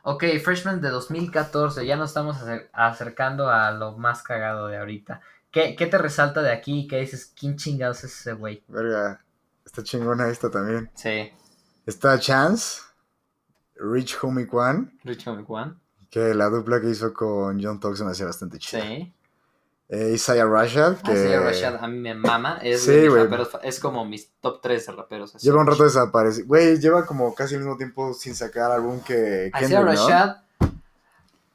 Speaker 3: Ok, Freshman de 2014, ya nos estamos acer- acercando a lo más cagado de ahorita. ¿Qué, qué te resalta de aquí? ¿Qué dices? ¿Quién chingados es ese güey?
Speaker 4: Verga, está chingona esta también.
Speaker 3: Sí,
Speaker 4: Está Chance, Rich Homie Kwan,
Speaker 3: Rich Homie Kwan.
Speaker 4: que la dupla que hizo con John Toxon hacía bastante chida.
Speaker 3: Sí.
Speaker 4: Eh, Isaiah Rashad, que
Speaker 3: Ah, sí, Rashad a mí me mama. Es,
Speaker 4: Sí, güey.
Speaker 3: es como mis top 3 de raperos. así.
Speaker 4: lleva un rato desaparecido. Güey, lleva como casi el mismo tiempo sin sacar álbum que
Speaker 3: Isaiah
Speaker 4: Kendrick, ¿no?
Speaker 3: Rashad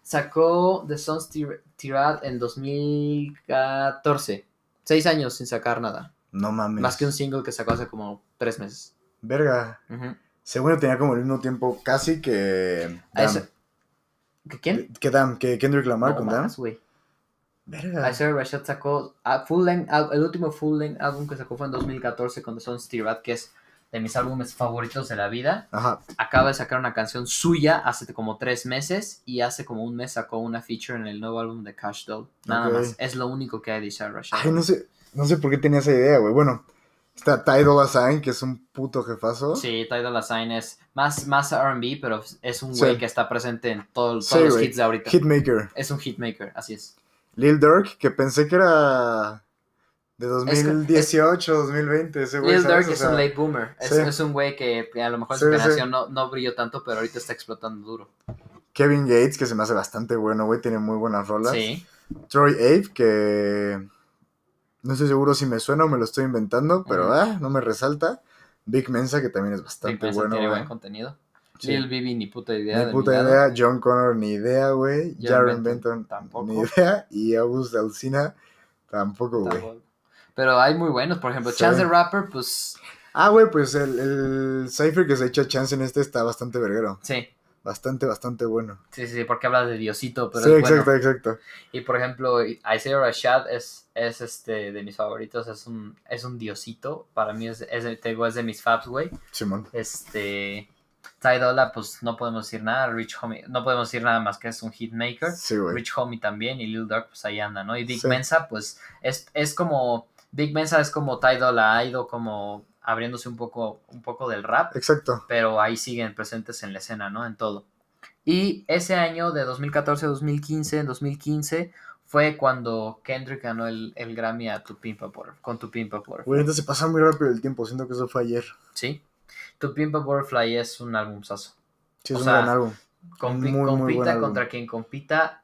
Speaker 3: sacó The Sons Tir- Tirad en 2014. Seis años sin sacar nada.
Speaker 4: No mames.
Speaker 3: Más que un single que sacó hace como tres meses.
Speaker 4: Verga.
Speaker 3: Ujú.
Speaker 4: Según yo tenía como el mismo tiempo casi que
Speaker 3: ¿Que ¿Quién?
Speaker 4: Que Damn, que Kendrick Lamar
Speaker 3: No
Speaker 4: con
Speaker 3: güey.
Speaker 4: Verga.
Speaker 3: Isaiah Rashad sacó ah, full length, el último full length álbum que sacó fue en 2014 con The Sons Tirad, que es de mis álbumes favoritos de la vida.
Speaker 4: Ajá.
Speaker 3: acaba de sacar una canción suya hace como tres meses y hace como un mes sacó una feature en el nuevo álbum de Cash Doll. Nada más. Es lo único que hay de Isaiah Rashad.
Speaker 4: Ay, no sé, no sé por qué tenía esa idea, güey. Bueno, Está Ty Dolla Sign, que es un puto jefazo.
Speaker 3: Sí, Ty Dolla Sign es más, más R&B, pero es un
Speaker 4: Sí.
Speaker 3: güey que está presente en todo- todos
Speaker 4: Sí,
Speaker 3: los hits de ahorita.
Speaker 4: Hitmaker.
Speaker 3: Es un hitmaker, así es.
Speaker 4: Lil Durk, que pensé que era de
Speaker 3: que-
Speaker 4: 2018, 2020. Ese güey,
Speaker 3: Lil. Durk
Speaker 4: O
Speaker 3: es un late boomer. Es,
Speaker 4: sí.
Speaker 3: es un güey que, a lo mejor en
Speaker 4: Sí,
Speaker 3: su
Speaker 4: sí.
Speaker 3: generación no, no brilló tanto, pero ahorita está explotando duro.
Speaker 4: Kevin Gates, que se me hace bastante bueno, güey. Tiene muy buenas rolas.
Speaker 3: Sí.
Speaker 4: Troy Ave, que no estoy seguro si me suena o me lo estoy inventando, pero ah, no me resalta. Big Mensa, que también es
Speaker 3: Big
Speaker 4: bastante
Speaker 3: Mensa
Speaker 4: bueno,
Speaker 3: tiene
Speaker 4: güey.
Speaker 3: buen contenido.
Speaker 4: Sí.
Speaker 3: Lil Bibi, ni puta idea. de
Speaker 4: Ni puta idea. John Connor, ni idea, güey.
Speaker 3: Jaren Benton, tampoco.
Speaker 4: ni idea. Y August Alsina, tampoco, güey.
Speaker 3: Pero hay muy buenos, por ejemplo,
Speaker 4: Sí.
Speaker 3: Chance the Rapper, pues
Speaker 4: Ah, güey, pues el, el Cypher que se echa chance en este está bastante verguero.
Speaker 3: sí,
Speaker 4: Bastante, bastante bueno.
Speaker 3: sí, sí, porque habla de Diosito, pero
Speaker 4: sí,
Speaker 3: es bueno.
Speaker 4: exacto, exacto.
Speaker 3: Y por ejemplo, Isaiah Rashad es, es este de mis favoritos, es un, es un diosito, para mí es, es, es de mis faps, güey.
Speaker 4: Simón.
Speaker 3: Este, Ty Dolla, pues no podemos decir nada, Rich Homie, no podemos decir nada más que es un hitmaker.
Speaker 4: Sí, güey.
Speaker 3: Rich Homie también y Lil Durk pues ahí anda, ¿no? Y Big
Speaker 4: Sí.
Speaker 3: Mensa pues es, es como, Big Mensa es como Ty Dolla, ha ido como abriéndose un poco, un poco del rap,
Speaker 4: Exacto.
Speaker 3: pero ahí siguen presentes en la escena, ¿no? En todo. Y ese año de 2014 a 2015, en 2015 fue cuando Kendrick ganó el, el Grammy a Tu Pimpa por, con Tu Pimpa.
Speaker 4: Güey, entonces pasa muy rápido el tiempo. Siento que eso fue ayer.
Speaker 3: ¿Sí? Tu Pimpa Butterfly es un álbumzazo.
Speaker 4: Sí,
Speaker 3: O
Speaker 4: es
Speaker 3: sea,
Speaker 4: un gran álbum.
Speaker 3: Compi-
Speaker 4: Muy, muy buen
Speaker 3: compita
Speaker 4: álbum.
Speaker 3: contra quien compita,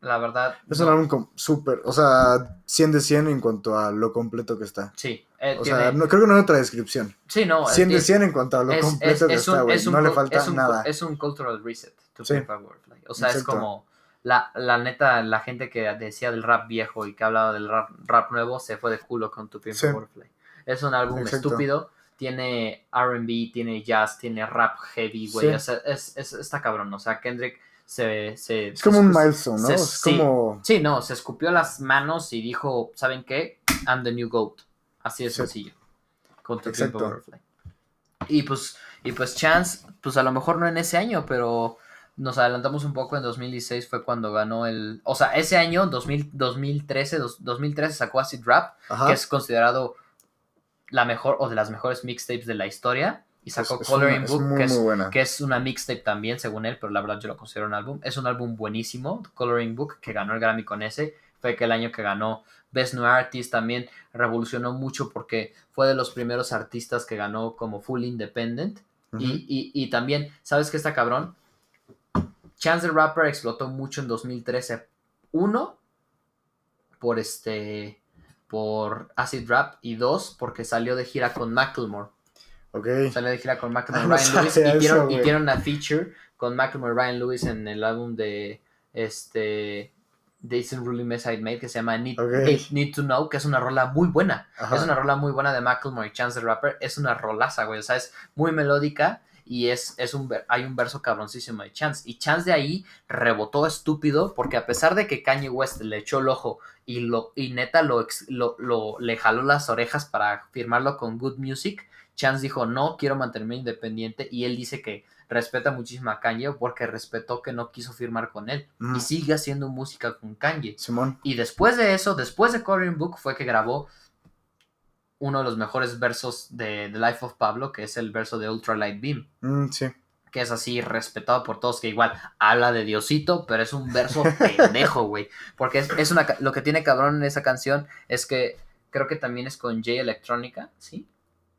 Speaker 3: la verdad.
Speaker 4: Es
Speaker 3: no.
Speaker 4: un álbum súper, o sea, 100 de 100 en cuanto a lo completo que está.
Speaker 3: Sí, eh,
Speaker 4: O
Speaker 3: tiene-
Speaker 4: sea, no, creo que no hay otra descripción.
Speaker 3: sí, no.
Speaker 4: 100 de
Speaker 3: es-
Speaker 4: 100 en cuanto a lo
Speaker 3: es-
Speaker 4: completo
Speaker 3: es-
Speaker 4: que
Speaker 3: es un-
Speaker 4: está, güey.
Speaker 3: es
Speaker 4: No le falta
Speaker 3: es un,
Speaker 4: nada.
Speaker 3: Es un cultural reset. To
Speaker 4: Sí.
Speaker 3: Pimp a Butterfly. O sea, es
Speaker 4: Exacto.
Speaker 3: como la, la neta, la gente que decía del rap viejo y que hablaba del rap, rap nuevo se fue de culo con To Pimp
Speaker 4: Sí.
Speaker 3: a Butterfly. Es un álbum
Speaker 4: Exacto.
Speaker 3: estúpido. Tiene RB, tiene jazz, tiene rap heavy, güey.
Speaker 4: Sí.
Speaker 3: O sea, es, es- está cabrón. O sea, Kendrick se. se
Speaker 4: Es como un milestone, ¿no?
Speaker 3: se-
Speaker 4: es
Speaker 3: sí.
Speaker 4: como...
Speaker 3: Sí, no, se escupió las manos y dijo, ¿saben qué? I'm the new GOAT. Así de
Speaker 4: Sí.
Speaker 3: sencillo. Con tu. Y pues, y pues Chance, pues a lo mejor no en ese año, pero nos adelantamos un poco en 2016 fue cuando ganó el... O sea, ese año, 2000, 2013, dos- 2013 sacó Acid Rap,
Speaker 4: Ajá.
Speaker 3: que es considerado la mejor o de las mejores mixtapes de la historia. Y sacó
Speaker 4: Es- es
Speaker 3: Coloring
Speaker 4: una- es
Speaker 3: Book,
Speaker 4: muy,
Speaker 3: que es
Speaker 4: muy buena.
Speaker 3: que es una mixtape también, según él, pero la verdad yo lo considero un álbum. Es un álbum buenísimo, Coloring Book, que ganó el Grammy con ese. Fue que el año que ganó Best New Artist también revolucionó mucho porque fue de los primeros artistas que ganó como full independent. Y- y también, ¿sabes qué está cabrón? Chance the Rapper explotó mucho en 2013. Uno, por este, por Acid Rap. Y dos, porque salió de gira con Macklemore.
Speaker 4: Ok.
Speaker 3: Salió de gira con Macklemore
Speaker 4: no
Speaker 3: Ryan Lewis y
Speaker 4: eso,
Speaker 3: y una feature con Macklemore Ryan Lewis en el álbum de este de Isn't Really Mess I Made que se llama Need. Need- Need to Know, que es una rola muy buena.
Speaker 4: Ajá.
Speaker 3: Es una rola muy buena de Macklemore y Chance the Rapper. Es una rolaza, güey. O sea, es muy melódica y es, es un, hay un verso cabroncísimo de Chance. Y Chance de ahí rebotó estúpido porque a pesar de que Kanye West le echó el ojo y, lo, y neta lo, lo, lo- le jaló las orejas para firmarlo con Good Music, Chance dijo, no, quiero mantenerme independiente. Y él dice que respeta muchísimo a Kanye porque respetó que no quiso firmar con él.
Speaker 4: Mm.
Speaker 3: Y sigue haciendo música con Kanye.
Speaker 4: Simón.
Speaker 3: Y después de eso, después de Coloring Book, fue que grabó uno de los mejores versos de The Life of Pablo, que es el verso de Ultralight Beam,
Speaker 4: Mm, sí.
Speaker 3: que es así respetado por todos, que igual habla de Diosito, pero es un verso pendejo, güey. Porque es, es una, lo que tiene cabrón en esa canción es que creo que también es con Jay Electronica, ¿sí?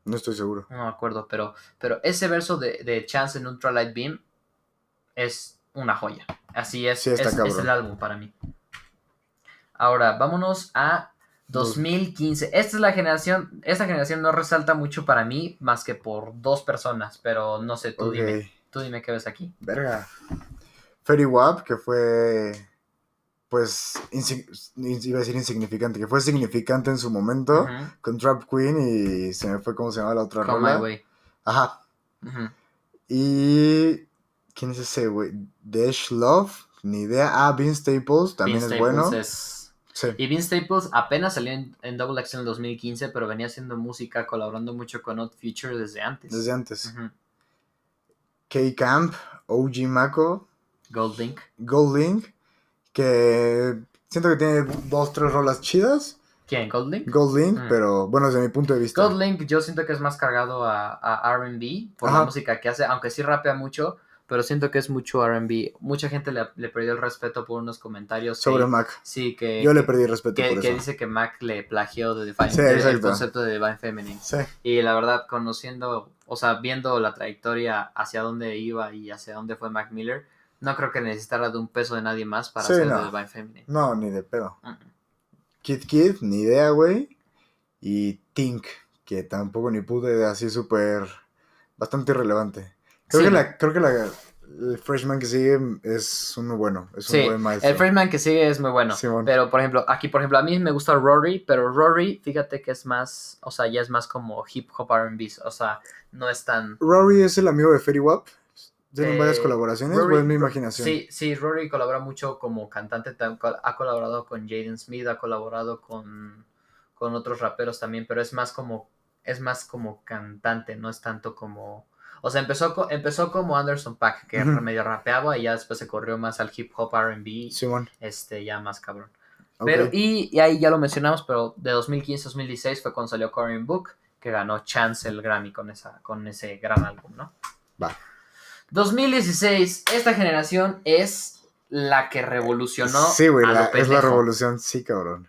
Speaker 4: No estoy seguro.
Speaker 3: No me acuerdo, pero, pero ese verso de, de Chance en Ultralight Beam es una joya. Así es,
Speaker 4: Sí,
Speaker 3: es, es el álbum para mí. Ahora, vámonos a 2015. Esta es la generación, esta generación no resalta mucho para mí más que por dos personas, pero no sé, tú dime, tú dime qué ves aquí.
Speaker 4: Verga. Ferry Wap, que fue. Pues. iba a decir insignificante, que fue significante en su momento. Con Trap Queen y se me fue cómo se llama la otra
Speaker 3: Come
Speaker 4: rola.
Speaker 3: My Way.
Speaker 4: Ajá. Y. ¿Quién es ese, güey? Dash Love, ni idea. Ah, Vince Staples, también es
Speaker 3: Staples
Speaker 4: bueno.
Speaker 3: es-
Speaker 4: Sí.
Speaker 3: Y Vince Staples apenas salió en, en Double X en el 2015, pero venía haciendo música, colaborando mucho con Odd Future desde antes.
Speaker 4: Desde antes. K-Camp, OG Mako,
Speaker 3: Gold Link.
Speaker 4: Gold Link, que siento que tiene dos, tres rolas chidas,
Speaker 3: ¿Quién? ¿Goldlink?
Speaker 4: Goldlink,
Speaker 3: Mm.
Speaker 4: pero bueno, desde mi punto de vista.
Speaker 3: Goldlink yo siento que es más cargado a, a RB por la música que hace, aunque sí rapea mucho, pero siento que es mucho RB. Mucha gente le, le perdió el respeto por unos comentarios. que-
Speaker 4: Sobre Mac.
Speaker 3: Sí, que,
Speaker 4: Yo le perdí respeto
Speaker 3: que,
Speaker 4: por
Speaker 3: que
Speaker 4: eso.
Speaker 3: dice que Mac le plagió de Divine,
Speaker 4: Sí,
Speaker 3: el- el concepto de Divine Feminine.
Speaker 4: Sí,
Speaker 3: Y la verdad, conociendo, o sea, viendo la trayectoria hacia dónde iba y hacia dónde fue Mac Miller, no creo que necesitara de un peso de nadie más para
Speaker 4: Sí,
Speaker 3: hacer
Speaker 4: no.
Speaker 3: de Divine Feminine.
Speaker 4: no, ni de pedo. Kid Kid, ni idea, güey. Y Tink, que tampoco ni pude, así súper. bastante irrelevante. Creo
Speaker 3: Sí.
Speaker 4: que, la, creo que la, el freshman que sigue es uno bueno. Es un
Speaker 3: Sí,
Speaker 4: buen maestro.
Speaker 3: el freshman que sigue es muy bueno.
Speaker 4: Simón.
Speaker 3: Pero, por ejemplo, aquí, por ejemplo, a mí me gusta Rory, pero Rory, fíjate que es más, o sea, ya es más como hip hop RB, o sea, no es tan...
Speaker 4: Rory es el amigo de Ferry Wap. Tienen
Speaker 3: Eh,
Speaker 4: varias colaboraciones,
Speaker 3: Rory-
Speaker 4: o es mi imaginación.
Speaker 3: Sí, sí, Rory colabora mucho como cantante, ha colaborado con Jaden Smith, ha colaborado con, con otros raperos también, pero es más como, es más como cantante, no es tanto como... O sea, empezó, co- empezó como Anderson Pack, que
Speaker 4: Ujú.
Speaker 3: medio rapeaba y ya después se corrió más al hip hop RB,
Speaker 4: Simón.
Speaker 3: este, ya más cabrón. Pero, y, y ahí ya lo mencionamos, pero de 2015 a 2016 fue cuando salió Corin Book, que ganó Chance el Grammy con, esa, con ese gran álbum, ¿no?
Speaker 4: Va.
Speaker 3: 2016, esta generación es la que revolucionó.
Speaker 4: sí, güey, la- es la revolución, sí, cabrón.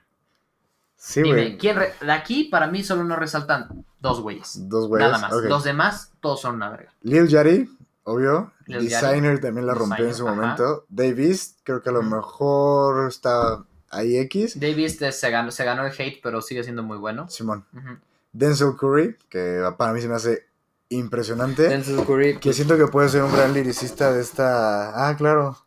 Speaker 4: Sí,
Speaker 3: Dime,
Speaker 4: güey.
Speaker 3: ¿quién re- de aquí para mí solo no resaltan dos güeyes.
Speaker 4: Dos güeyes.
Speaker 3: Nada más. Los demás, todos son una verga.
Speaker 4: Lil Yachty, obvio.
Speaker 3: Lil
Speaker 4: Designer también la rompió en su
Speaker 3: ajá.
Speaker 4: momento. Davis, creo que a lo mejor está ahí X.
Speaker 3: Davis eh, se ganó, se ganó el hate, pero sigue siendo muy bueno.
Speaker 4: Simón. Denzel Curry, que para mí se me hace impresionante.
Speaker 3: Denzel Curry,
Speaker 4: Que siento que puede ser un gran liricista de esta. Ah, claro.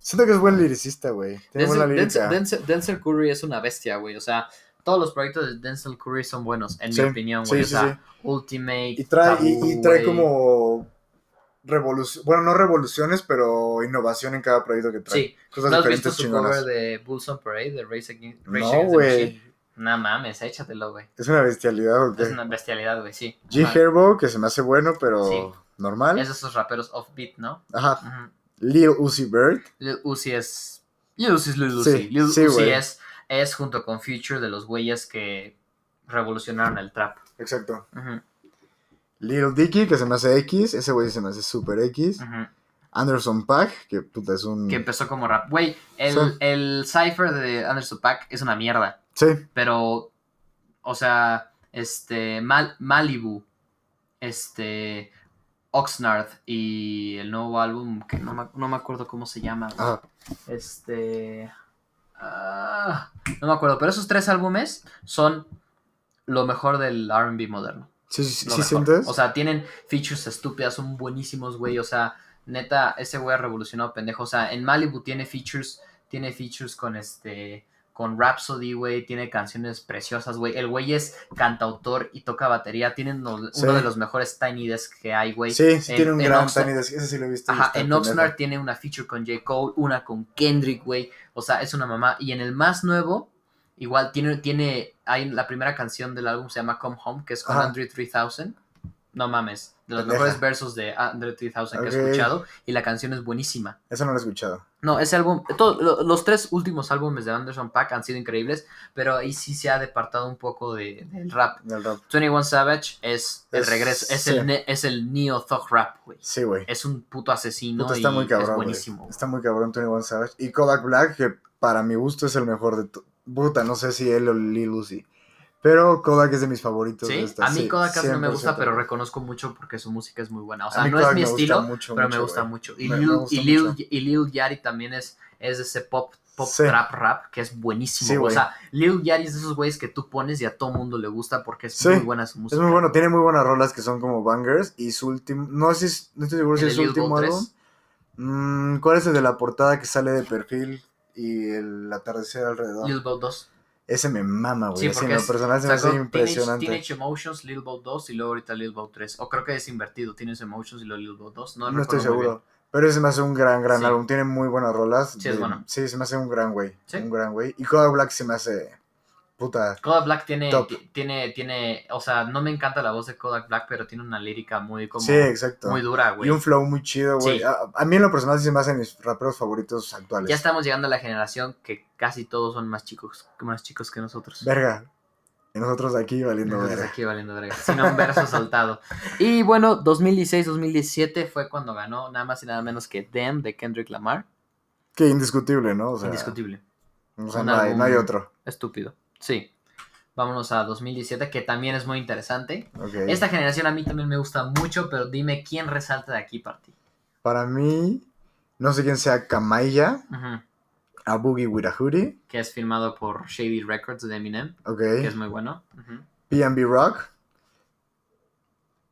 Speaker 4: Siento que es buen liricista, güey. Tiene buena
Speaker 3: Denzel,
Speaker 4: lírica.
Speaker 3: Denzel- Curry es una bestia, güey. O sea, todos los proyectos de Denzel Curry son buenos, en
Speaker 4: Sí,
Speaker 3: mi opinión, güey.
Speaker 4: sí,
Speaker 3: o sea,
Speaker 4: sí.
Speaker 3: Ultimate.
Speaker 4: Y trae, y,
Speaker 3: Taboo,
Speaker 4: y trae
Speaker 3: güey.
Speaker 4: como revolución, bueno, no revoluciones, pero innovación en cada proyecto que trae.
Speaker 3: Sí,
Speaker 4: Cosas
Speaker 3: ¿no has visto
Speaker 4: diferentes
Speaker 3: su
Speaker 4: chingonas.
Speaker 3: cover de Bulls on Parade de Race Against,
Speaker 4: No, güey.
Speaker 3: No mames, échatelo, güey.
Speaker 4: Es una bestialidad, ¿o qué?
Speaker 3: Es una bestialidad, güey, sí.
Speaker 4: G. Herbo, que se me hace bueno, pero
Speaker 3: Sí.
Speaker 4: normal.
Speaker 3: Es de esos raperos offbeat, ¿no?
Speaker 4: Ajá.
Speaker 3: Ujú.
Speaker 4: Lil Uzi Vert.
Speaker 3: Lil Uzi es. Lil Uzi es Lil
Speaker 4: Sí,
Speaker 3: Uzi. Lil
Speaker 4: sí,
Speaker 3: Uzi es, es junto con Future de los güeyes que revolucionaron el trap.
Speaker 4: Exacto. Lil Dicky, que se me hace X. Ese güey se me hace super X. Anderson Pack, que puta es un.
Speaker 3: que empezó como rap. Güey, el,
Speaker 4: Sí.
Speaker 3: el cipher de Anderson Pack es una mierda.
Speaker 4: Sí,
Speaker 3: Pero, o sea, este, Mal- Malibu, este, Oxnard y el nuevo álbum, que no me, no me acuerdo cómo se llama.
Speaker 4: ajá.
Speaker 3: Este, ah, no me acuerdo, pero esos tres álbumes son lo mejor del RB moderno.
Speaker 4: Sí, sí, sí sientes.
Speaker 3: O sea, tienen features estúpidas, son buenísimos, güey. O sea, neta, ese güey ha revolucionado pendejo. O sea, en Malibu tiene features, tiene features con este, con Rhapsody, güey. Tiene canciones preciosas, güey. El güey es cantautor y toca batería. Tienen uno,
Speaker 4: Sí.
Speaker 3: de los mejores Tiny Desk que hay, güey.
Speaker 4: sí, sí
Speaker 3: en-
Speaker 4: tiene un gran
Speaker 3: Oxnard-
Speaker 4: Tiny Desk. Ese sí lo he visto.
Speaker 3: Ajá, en. Oxnard tiene una feature con J. Cole, una con Kendrick, güey. O sea, es una mamá. Y en el más nuevo, igual tiene, tiene, hay la primera canción del álbum se llama Come Home, que es con
Speaker 4: Ajá.
Speaker 3: Andre 3000. No mames, de los
Speaker 4: Pendeja.
Speaker 3: mejores versos de Andre 3000 que he escuchado. Y la canción es buenísima.
Speaker 4: Eso no lo he escuchado.
Speaker 3: No, ese álbum, todo- lo- los tres últimos álbumes de Anderson Paak han sido increíbles, pero ahí sí se ha departado un poco de- del rap.
Speaker 4: Del rap.
Speaker 3: 21 Savage es el
Speaker 4: Es-
Speaker 3: regreso, es,
Speaker 4: sí.
Speaker 3: el, es el neo thug rap, güey.
Speaker 4: Sí, güey.
Speaker 3: Es un puto asesino
Speaker 4: está
Speaker 3: y
Speaker 4: muy
Speaker 3: es
Speaker 4: cabrón, güey.
Speaker 3: buenísimo.
Speaker 4: Está muy cabrón Tony One Savage. Y Kodak Black, que para mi gusto es el mejor de Puta, no sé si él o Lil Uzi. Pero Kodak es de mis favoritos. de
Speaker 3: Sí,
Speaker 4: esta,
Speaker 3: a mí
Speaker 4: sí,
Speaker 3: Kodak casi no me gusta,
Speaker 4: 100%.
Speaker 3: pero reconozco mucho porque su música es muy buena. O sea, no es mi estilo,
Speaker 4: mucho,
Speaker 3: pero me gusta mucho. Y
Speaker 4: Me-
Speaker 3: Lil,
Speaker 4: me gusta
Speaker 3: y Lil-
Speaker 4: mucho.
Speaker 3: y Lil Yachty también es, es de ese pop, pop
Speaker 4: Sí.
Speaker 3: trap rap que es buenísimo. O sea, Lil Yachty es de esos güeyes que tú pones y a todo mundo le gusta porque es muy buena su música.
Speaker 4: Es muy bueno, tiene muy buenas rolas que son como bangers. Y su último. No sé si- no estoy seguro si
Speaker 3: ¿El
Speaker 4: es
Speaker 3: de
Speaker 4: su último
Speaker 3: 3?
Speaker 4: álbum. Mm, ¿Cuál es el de la portada que sale de perfil y el atardecer alrededor?
Speaker 3: Lil Bow 2.
Speaker 4: Ese me mama, güey.
Speaker 3: Sí,
Speaker 4: Así en
Speaker 3: porque
Speaker 4: lo
Speaker 3: es-
Speaker 4: personal se me
Speaker 3: Sacó
Speaker 4: hace
Speaker 3: Teenage,
Speaker 4: impresionante.
Speaker 3: Teenage Emotions, Lil Bow 2 y luego ahorita Lil Bow 3. O creo que es invertido. Tienes Emotions y luego Lil Bow 2. No,
Speaker 4: No estoy seguro. Pero ese me hace un gran, gran
Speaker 3: Sí.
Speaker 4: álbum. Tiene muy buenas rolas.
Speaker 3: Sí, es
Speaker 4: de-
Speaker 3: bueno.
Speaker 4: Sí, se me hace un gran güey.
Speaker 3: Sí.
Speaker 4: Un gran güey. Y Kodak Black se me hace. Puta.
Speaker 3: Kodak Black tiene, tiene, tiene, o sea, no me encanta la voz de Kodak Black, pero tiene una lírica muy como,
Speaker 4: Sí, exacto.
Speaker 3: muy dura, güey.
Speaker 4: Y un flow muy chido, güey.
Speaker 3: Sí.
Speaker 4: A, a mí en lo personal sí se me hacen mis raperos favoritos actuales.
Speaker 3: Ya estamos llegando a la generación que casi todos son más chicos, más chicos que nosotros.
Speaker 4: Verga. Y nosotros aquí valiendo
Speaker 3: Nosotros
Speaker 4: verga.
Speaker 3: aquí valiendo verga. Sin un verso soltado. Y bueno, 2016-2017 fue cuando ganó nada más y nada menos que Damn de Kendrick Lamar.
Speaker 4: Que indiscutible, ¿no? O sea,
Speaker 3: Indiscutible.
Speaker 4: O sea, no hay, no hay otro.
Speaker 3: Estúpido. Sí. Vámonos a 2017, que también es muy interesante. Esta generación a mí también me gusta mucho, pero dime quién resalta de aquí para ti.
Speaker 4: Para mí, no sé quién sea Kamaya,
Speaker 3: Ujú.
Speaker 4: a Boogie with a Hoodie.
Speaker 3: Que es firmado por Shady Records de Eminem,
Speaker 4: Ok.
Speaker 3: que es muy bueno. Ujú.
Speaker 4: PNB Rock.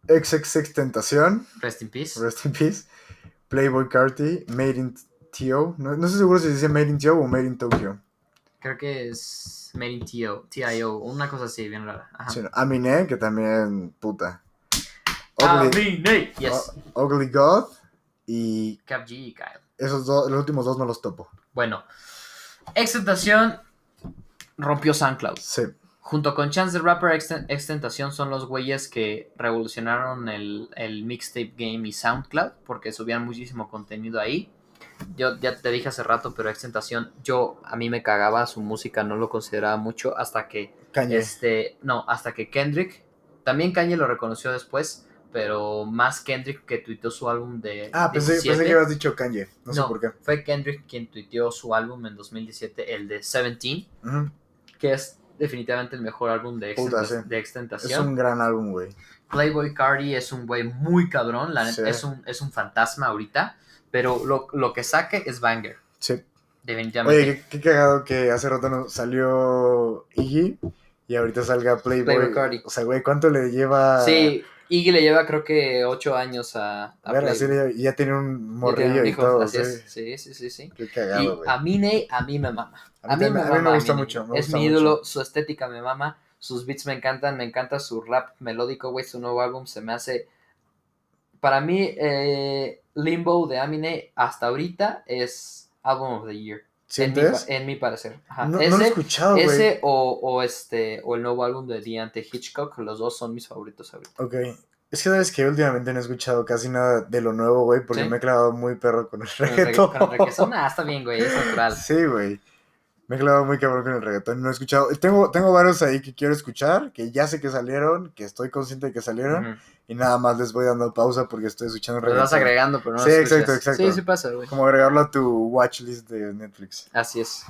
Speaker 4: XXX Tentación.
Speaker 3: Rest in Peace.
Speaker 4: Rest in Peace. Playboy Carti. Made in TO. No, no estoy seguro si dice Made in TO o Made in Tokyo.
Speaker 3: Creo que es Made in TIO, una cosa así, bien rara. Ajá.
Speaker 4: Sí, no, Aminé, que también, puta. Ugly,
Speaker 3: Aminé. Yes.
Speaker 4: Ugly God. Y
Speaker 3: Cap G y Kyle.
Speaker 4: esos dos, los últimos dos no los topo.
Speaker 3: Bueno, Extentación rompió SoundCloud.
Speaker 4: Sí.
Speaker 3: Junto con Chance the Rapper, Exten- Extentación son los güeyes que revolucionaron el, el mixtape game y SoundCloud porque subían muchísimo contenido ahí. Yo ya te dije hace rato, pero Extentación, yo a mí me cagaba su música, no lo consideraba mucho hasta que
Speaker 4: Kanye.
Speaker 3: este, no, hasta que Kendrick, también Kanye lo reconoció después, pero más Kendrick que tuiteó su álbum de
Speaker 4: ah, pensé, pensé
Speaker 3: 17.
Speaker 4: que habías dicho Kanye. No, sé por qué.
Speaker 3: fue Kendrick quien tuiteó su álbum en 2017, el de 17,
Speaker 4: Ujú.
Speaker 3: que es definitivamente el mejor álbum de,
Speaker 4: Puta,
Speaker 3: extenta-
Speaker 4: sí.
Speaker 3: de
Speaker 4: Es un gran álbum, güey.
Speaker 3: Playboy Cardi es un güey muy cabrón, la neta,
Speaker 4: Sí.
Speaker 3: es, un, es un fantasma ahorita, pero lo, lo que saque es banger,
Speaker 4: Sí.
Speaker 3: definitivamente.
Speaker 4: Oye, qué, qué cagado que hace rato no salió Iggy y ahorita salga Playboy.
Speaker 3: Playboy.
Speaker 4: O sea, güey, ¿cuánto le lleva?
Speaker 3: sí, Iggy le lleva creo que 8 años a, a
Speaker 4: A ver, así le y ya tiene un morrillo y
Speaker 3: hijo,
Speaker 4: todo.
Speaker 3: así
Speaker 4: sí.
Speaker 3: es. Sí, sí, sí, sí.
Speaker 4: Qué
Speaker 3: Y
Speaker 4: cagado, güey.
Speaker 3: a Mine, a mí me mama.
Speaker 4: A
Speaker 3: A
Speaker 4: mí
Speaker 3: mí, me,
Speaker 4: a mí me
Speaker 3: mama
Speaker 4: gusta
Speaker 3: Eminem.
Speaker 4: mucho, me
Speaker 3: es
Speaker 4: gusta
Speaker 3: mi ídolo,
Speaker 4: mucho.
Speaker 3: su estética me mama, sus beats me encantan, me encanta su rap melódico, güey, su nuevo álbum se me hace... Para mí, eh, Limbo de Amine hasta ahorita es Album of the Year. En mi, en mi parecer. Ajá.
Speaker 4: No, lo he escuchado, güey.
Speaker 3: ese o, o este o el nuevo álbum de Deante Hitchcock, los dos son mis favoritos ahorita.
Speaker 4: Ok. Es que sabes que últimamente no he escuchado casi nada de lo nuevo, güey, porque
Speaker 3: ¿Sí?
Speaker 4: me he clavado muy perro con el reggaetón.
Speaker 3: con el reggaetón, ah, está bien, güey, es natural.
Speaker 4: Sí, güey. Me he clavado muy cabrón con el reggaetón. No he escuchado. Tengo, tengo varios ahí que quiero escuchar, que ya sé que salieron, que estoy consciente de que salieron. Y nada más les voy dando pausa porque estoy escuchando
Speaker 3: Lo
Speaker 4: reggaetón.
Speaker 3: vas agregando, pero no
Speaker 4: Sí, exacto, exacto.
Speaker 3: Sí, sí pasa, güey.
Speaker 4: Como agregarlo a tu watchlist de Netflix.
Speaker 3: Así es.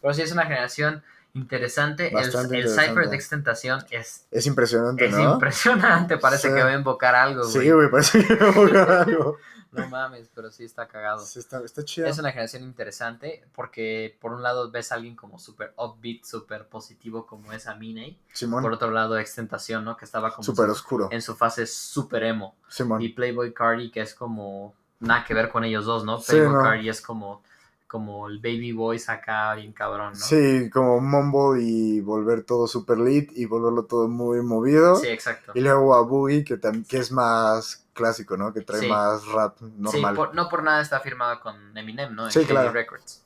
Speaker 3: Pero sí es una generación interesante. El,
Speaker 4: Bastante
Speaker 3: el
Speaker 4: interesante.
Speaker 3: cipher de extentación es,
Speaker 4: Es impresionante,
Speaker 3: es
Speaker 4: ¿no?
Speaker 3: impresionante. Parece
Speaker 4: Sí.
Speaker 3: que va a invocar algo, güey.
Speaker 4: Sí, güey, parece que voy a buscar algo.
Speaker 3: No mames, pero sí está cagado.
Speaker 4: Sí, está, está chido.
Speaker 3: Es una generación interesante porque por un lado ves a alguien como súper upbeat, súper positivo como es Amine.
Speaker 4: Simón,
Speaker 3: Por otro lado Extentación, ¿no? Que estaba como
Speaker 4: súper oscuro.
Speaker 3: en su fase súper emo.
Speaker 4: Simón.
Speaker 3: Y Playboy Cardi que es como nada que ver con ellos dos, ¿no?
Speaker 4: Sí,
Speaker 3: Playboy
Speaker 4: no.
Speaker 3: Cardi es como, como el baby boys acá bien cabrón, ¿no?
Speaker 4: Sí, como Mumble y volver todo super lit y volverlo todo muy movido.
Speaker 3: Sí, exacto.
Speaker 4: Y luego a Boogie, que, que es más clásico, ¿no? Que trae
Speaker 3: Sí.
Speaker 4: más rap
Speaker 3: Sí,
Speaker 4: normal.
Speaker 3: por- no por nada está firmado con Eminem, ¿no? En
Speaker 4: Sí, claro.
Speaker 3: Records.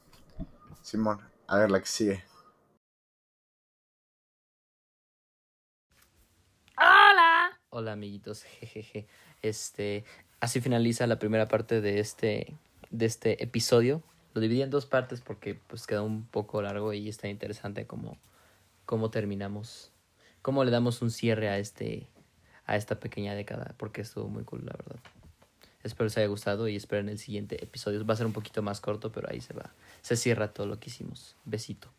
Speaker 4: Simón, a ver la que sigue.
Speaker 3: Hola, amiguitos. Jejeje. Este, así finaliza la primera parte de este, de este episodio. Lo dividí en dos partes porque pues quedó un poco largo y está interesante cómo, cómo terminamos, cómo le damos un cierre a este, a esta pequeña década, porque estuvo muy cool, la verdad. Espero les haya gustado y esperen el siguiente episodio. Va a ser un poquito más corto, pero ahí se va. Se cierra todo lo que hicimos. Besito.